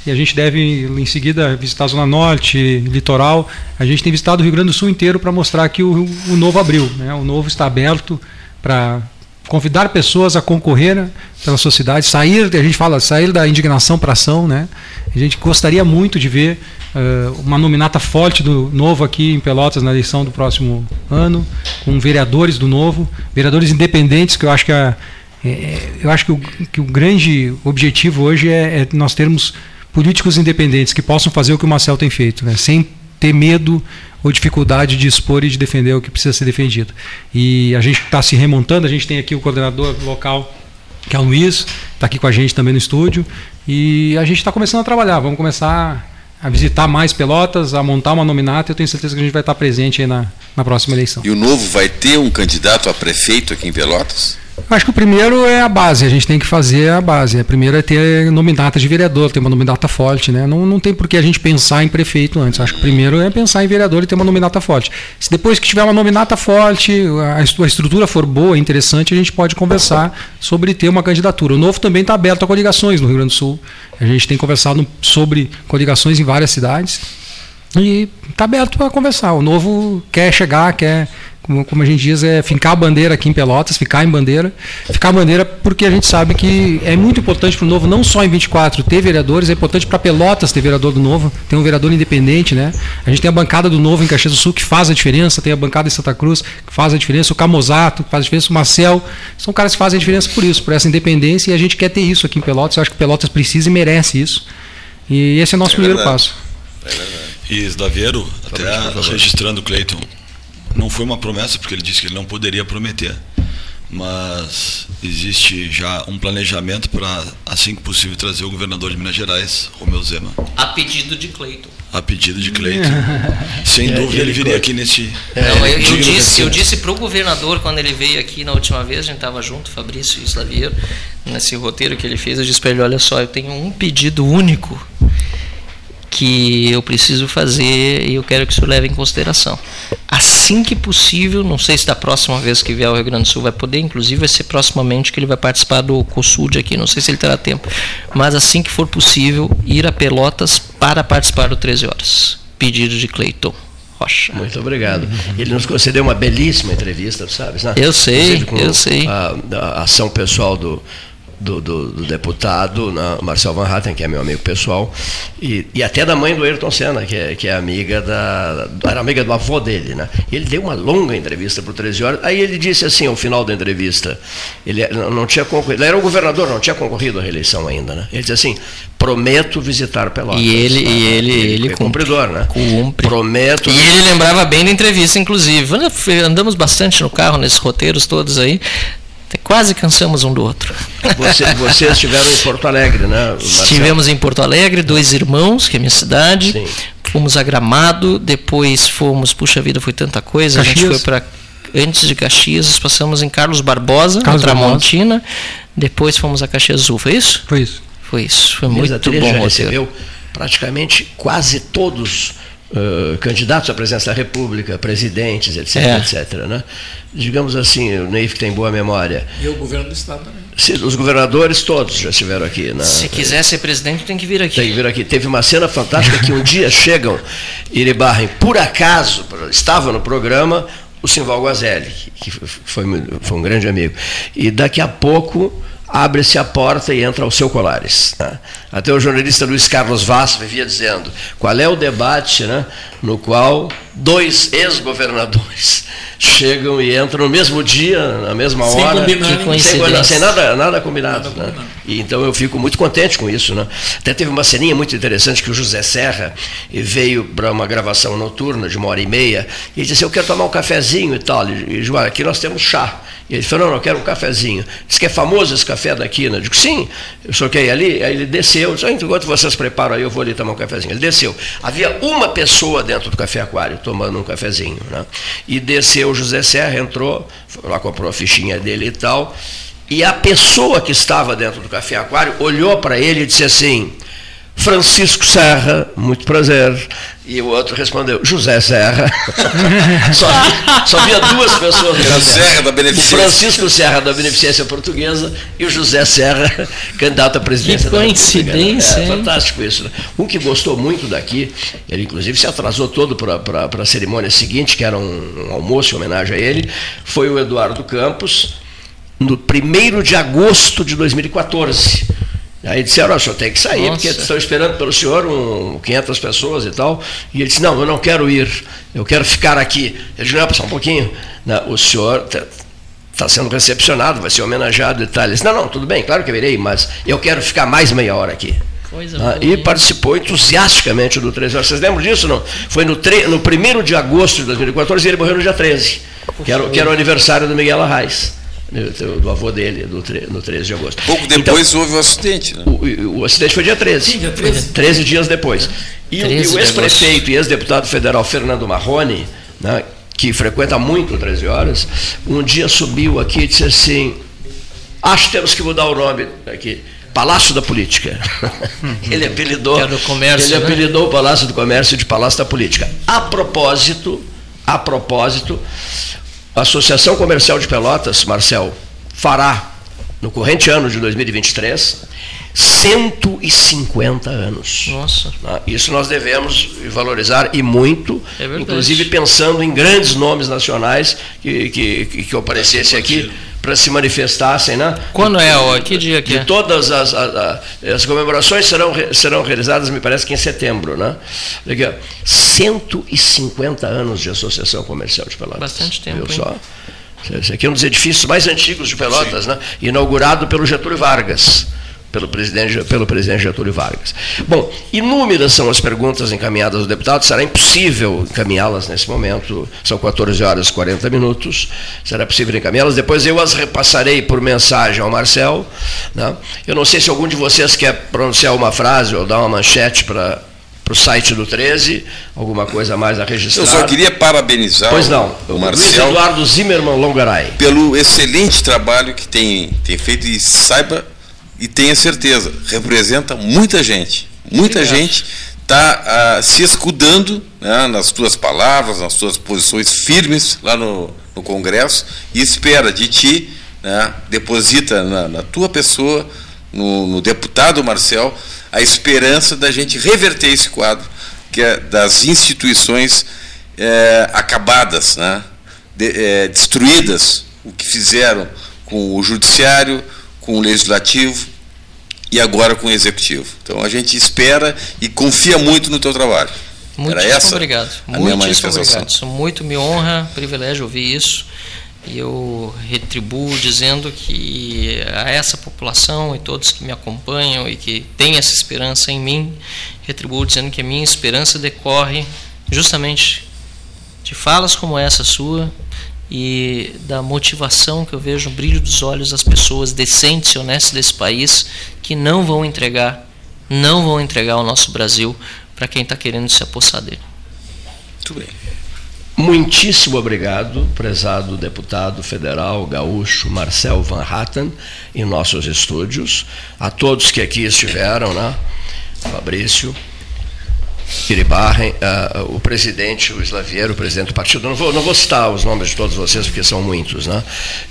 E a gente deve, em seguida, visitar a Zona Norte, litoral. A gente tem visitado o Rio Grande do Sul inteiro para mostrar que o, o novo abriu. Né? O novo está aberto para convidar pessoas a concorrer pela sua cidade, sair, a gente fala, sair da indignação para ação, né? A gente gostaria muito de ver eh, uma nominata forte do Novo aqui em Pelotas na eleição do próximo ano, com vereadores do Novo, vereadores independentes, que eu acho que a, é, eu acho que o, que o grande objetivo hoje é, é nós termos políticos independentes que possam fazer o que o Marcel tem feito, né? sem ter medo ou dificuldade de expor e de defender o que precisa ser defendido. E a gente está se remontando, a gente tem aqui o coordenador local, que é o Luiz, está aqui com a gente também no estúdio, e a gente está começando a trabalhar, vamos começar a visitar mais Pelotas, a montar uma nominata, eu tenho certeza que a gente vai estar presente aí na, na próxima eleição. E o Novo vai ter um candidato a prefeito aqui em Pelotas? Acho que o primeiro é a base, a gente tem que fazer a base. A primeira é ter nominata de vereador, ter uma nominata forte, né? Não, não tem por que a gente pensar em prefeito antes. Acho que o primeiro é pensar em vereador e ter uma nominata forte. Se depois que tiver uma nominata forte, a estru- a estrutura for boa, interessante, a gente pode conversar sobre ter uma candidatura. O novo também está aberto a coligações no Rio Grande do Sul. A gente tem conversado sobre coligações em várias cidades. E está aberto para conversar. O novo quer chegar, quer, como, como a gente diz, é fincar a bandeira aqui em Pelotas, ficar em bandeira. Ficar a bandeira porque a gente sabe que é muito importante para o novo, não só em 24 ter vereadores, é importante para Pelotas ter vereador do novo, ter um vereador independente, né? A gente tem a bancada do novo em Caxias do Sul que faz a diferença, tem a bancada em Santa Cruz que faz a diferença, o Camozato que faz a diferença, o Marcel. São caras que fazem a diferença por isso, por essa independência, e a gente quer ter isso aqui em Pelotas. Eu acho que Pelotas precisa e merece isso. E esse é o nosso É primeiro verdade. passo. E Slaviero, até por favor. registrando o Cleiton, não foi uma promessa, porque ele disse que ele não poderia prometer. Mas existe já um planejamento para, assim que possível, trazer o governador de Minas Gerais, Romeu Zema, A pedido de Cleiton. a pedido de Cleiton. Sem É, dúvida ele viria aqui nesse. Não, eu, eu disse, eu disse para o governador quando ele veio aqui na última vez, a gente estava junto, Fabrício e Slaviero, nesse roteiro que ele fez, eu disse para ele, olha só, eu tenho um pedido único que eu preciso fazer e eu quero que o senhor leve em consideração. Assim que possível, não sei se da próxima vez que vier ao Rio Grande do Sul vai poder, inclusive vai ser proximamente que ele vai participar do COSUD aqui, não sei se ele terá tempo, mas assim que for possível, ir a Pelotas para participar do 13 horas. Pedido de Cleiton Rocha. Muito obrigado. Ele nos concedeu uma belíssima entrevista, tu sabes, né? Eu sei, eu sei. A, a ação pessoal do do, do, do deputado né, Marcel Van Hatten, que é meu amigo pessoal, e, e até da mãe do Ayrton Senna, que é, que é amiga da. era amiga do avô dele. Né? Ele deu uma longa entrevista para o 13 horas. Aí ele disse assim, ao final da entrevista, ele não, não tinha concorrido, ele era um governador, não tinha concorrido à reeleição ainda. Né? Ele disse assim, prometo visitar Pelotas. E ele, e ele, ele, ele é cumpridor, né? Cumpre. Prometo. E ele lembrava bem da entrevista, inclusive. Andamos bastante no carro nesses roteiros todos aí. Quase cansamos um do outro. Você, vocês estiveram em Porto Alegre, né? Marcelo? Estivemos em Porto Alegre, dois irmãos, que é minha cidade. Sim. Fomos a Gramado, depois fomos, puxa vida, foi tanta coisa. Caxias. A gente foi para antes de Caxias, passamos em Carlos Barbosa, Carlos na Tramontina. Barbosa. Depois fomos a Caxias Azul, foi isso? Foi isso. Foi isso, foi muito bom. Já recebeu praticamente quase todos Uh, candidatos à presidência da República, presidentes, etc, é. etc. Né? Digamos assim, o Neif que tem boa memória. E o governo do Estado também. os governadores todos já estiveram aqui. Na, Se quiser ser presidente, tem que vir aqui. Tem que vir aqui. Teve uma cena fantástica que um dia chegam Iribarren, por acaso, estava no programa o Simval Guazelli, que foi, foi um grande amigo. E daqui a pouco abre-se a porta e entra o seu Colares. Né? Até o jornalista Luiz Carlos Vaz vivia dizendo qual é o debate né, no qual dois ex-governadores chegam e entram no mesmo dia, na mesma sem hora, combinar, sem, sem, nada, nada combinado. Nada né? combinado. E, então eu fico muito contente com isso. Né? Até teve uma ceninha muito interessante que o José Serra veio para uma gravação noturna de uma hora e meia e disse: Eu quero tomar um cafezinho e tal. E, e aqui nós temos chá. E ele falou, não, não, eu quero um cafezinho. Diz que é famoso esse café daqui, né? Eu digo, sim, eu só quer ir ali. Aí ele desceu, disse, ah, enquanto vocês preparam aí, eu vou ali tomar um cafezinho. Ele desceu. Havia uma pessoa dentro do café aquário tomando um cafezinho, né? E desceu o José Serra, entrou, lá comprou a fichinha dele e tal. E a pessoa que estava dentro do café aquário olhou para ele e disse assim, Francisco Serra, muito prazer. E o outro respondeu, José Serra. só, via, só, via, duas pessoas. Serra da Beneficência. O Francisco Serra da Beneficência Portuguesa e o José Serra, candidato à presidência que coincidência, é, fantástico isso. Né? Um que gostou muito daqui, ele inclusive se atrasou todo para a cerimônia seguinte, que era um, um almoço em homenagem a ele, foi o Eduardo Campos, no 1 de agosto de 2014 Aí disseram, oh, o senhor tem que sair, Nossa. porque estão esperando pelo senhor um, 500 pessoas e tal. E ele disse, não, eu não quero ir, eu quero ficar aqui. Ele disse, não, passar um pouquinho. Não, o senhor está tá sendo recepcionado, vai ser homenageado e tal. Ele disse, não, não, tudo bem, claro que eu irei, mas eu quero ficar mais meia hora aqui. Ah, e participou entusiasticamente do 13 horas. Vocês lembram disso? Não? Foi no, tre no 1 de agosto de 2014 e ele morreu no dia 13, que era, que era o aniversário do Miguel Arraes do avô dele, do, no 13 de agosto. Pouco depois então, houve o acidente, né? O, o, acidente foi dia 13. Sim, dia 13. 13 dias depois. E, o, e o ex-prefeito e ex-deputado federal Fernando Marrone, né, que frequenta muito 13 horas, um dia subiu aqui e disse assim: Acho que temos que mudar o nome aqui. Palácio da Política. ele apelidou, comércio, ele né? apelidou o Palácio do Comércio de Palácio da Política. A propósito, a propósito, a Associação Comercial de Pelotas, Marcel, fará no corrente ano de 2023 150 anos. Nossa. Ah, isso nós devemos valorizar e muito, é inclusive pensando em grandes nomes nacionais que, que, que aparecessem aqui para se manifestassem. Né? Quando é? Ó, que dia que de é? Todas as, as, as, comemorações serão, serão realizadas, me parece que em setembro. Né? 150 anos de Associação Comercial de Pelotas. Bastante tempo. Viu só? Esse aqui é um dos edifícios mais antigos de Pelotas, né? inaugurado pelo Getúlio Vargas pelo presidente, pelo presidente Getúlio Vargas. Bom, inúmeras são as perguntas encaminhadas ao deputado, será impossível encaminhá-las nesse momento, são 14 horas e 40 minutos, será possível encaminhá-las, depois eu as repassarei por mensagem ao Marcel. Né? Eu não sei se algum de vocês quer pronunciar uma frase ou dar uma manchete para para o site do 13, alguma coisa mais a registrar. Eu só queria parabenizar pois não, o, o Marcel Luiz Eduardo Zimmermann Longaray. Pelo excelente trabalho que tem, tem feito e saiba e tenha certeza, representa muita gente. Muita Obrigado. gente está ah, se escudando né, nas tuas palavras, nas tuas posições firmes lá no, no Congresso e espera de ti, né, deposita na, na, tua pessoa, no, no, deputado Marcel, a esperança da gente reverter esse quadro que é das instituições é, acabadas, né, de, é, destruídas, o que fizeram com o judiciário, com o legislativo e agora com o executivo. Então a gente espera e confia muito no teu trabalho. Essa obrigado. Muitíssimo obrigado. Muito me honra, privilégio ouvir isso. E eu retribuo dizendo que a essa população e todos que me acompanham e que têm essa esperança em mim, retribuo dizendo que a minha esperança decorre justamente de falas como essa sua e da motivação que eu vejo no brilho dos olhos das pessoas decentes e honestas desse país que não vão entregar, não vão entregar o nosso Brasil para quem está querendo se apossar dele. Muito bem. Muitíssimo obrigado, prezado deputado federal gaúcho Marcel Van Hatten, em nossos estúdios, a todos que aqui estiveram, né? Fabrício, Kiribarren, uh, o presidente, o Slaviero, o presidente do partido. Não vou, não vou citar os nomes de todos vocês, porque são muitos, né?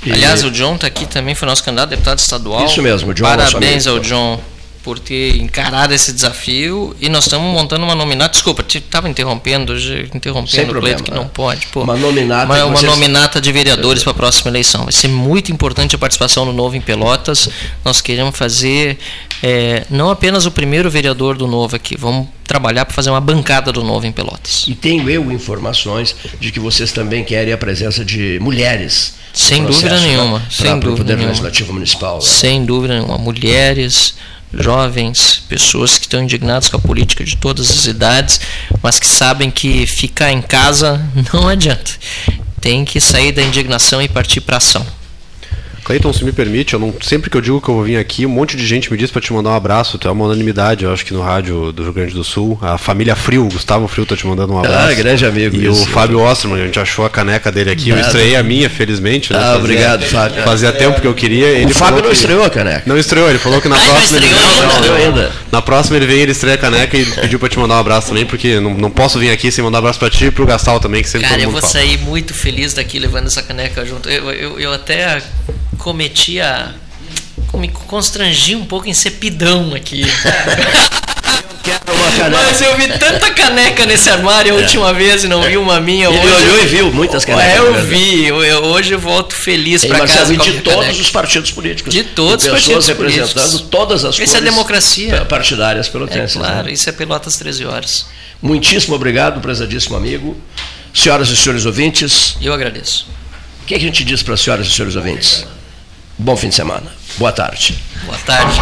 E, Aliás, o John está aqui também, foi nosso candidato deputado estadual. Isso mesmo, John. Parabéns ao John por ter encarado esse desafio e nós estamos montando uma nominata. Desculpa, estava interrompendo, interrompendo o pleito que não é. pode. Pô, uma nominata, uma, uma vocês... nominata de vereadores para a próxima eleição. Vai ser muito importante a participação do Novo em Pelotas. Nós queremos fazer é, não apenas o primeiro vereador do Novo aqui, vamos trabalhar para fazer uma bancada do Novo em Pelotas. E tenho eu informações de que vocês também querem a presença de mulheres. Sem dúvida nenhuma. Sem dúvida Poder nenhuma. Legislativo Municipal. Né? Sem dúvida nenhuma. Mulheres jovens, pessoas que estão indignadas com a política de todas as idades, mas que sabem que ficar em casa não adianta. Tem que sair da indignação e partir para ação. Cleiton, se me permite, eu não, sempre que eu digo que eu vou vir aqui, um monte de gente me diz para te mandar um abraço. Tu é uma unanimidade, eu acho que no rádio do Rio Grande do Sul. A família Frio, o Gustavo Frio, tá te mandando um abraço. Ah, grande amigo. E isso, o Fábio Osterman, a gente achou a caneca dele aqui. Nada. Eu estreiei a minha, felizmente. Né? Ah, fazia, obrigado, Fábio. Fazia tempo que eu queria. Ele o Fábio não estreou a caneca. Não estreou, ele falou que na Ai, próxima. Ele, não, não, ainda. Na próxima ele vem, ele estreia a caneca e pediu para te mandar um abraço também, porque não, não posso vir aqui sem mandar um abraço para ti e pro Gastal também, que sempre Cara, eu vou fala. sair muito feliz daqui levando essa caneca junto. Eu, eu, eu até cometi a me constrangi um pouco em ser pidão aqui. Mas eu vi tanta caneca nesse armário a última vez e não vi uma minha. Ele hoje, olhou e viu muitas canecas. É, eu vi. Eu, eu, hoje eu volto feliz para casa. de todos caneca. os partidos políticos. De todos os partidos representando políticos. todas as Isso é democracia. partidárias pelotenses. É, claro, né? isso é Pelotas 13 horas. Muitíssimo obrigado, prezadíssimo amigo. Senhoras e senhores ouvintes. Eu agradeço. O que, é que a gente diz para as senhoras e senhores ouvintes? Bom fim de semana. Boa tarde. Boa tarde.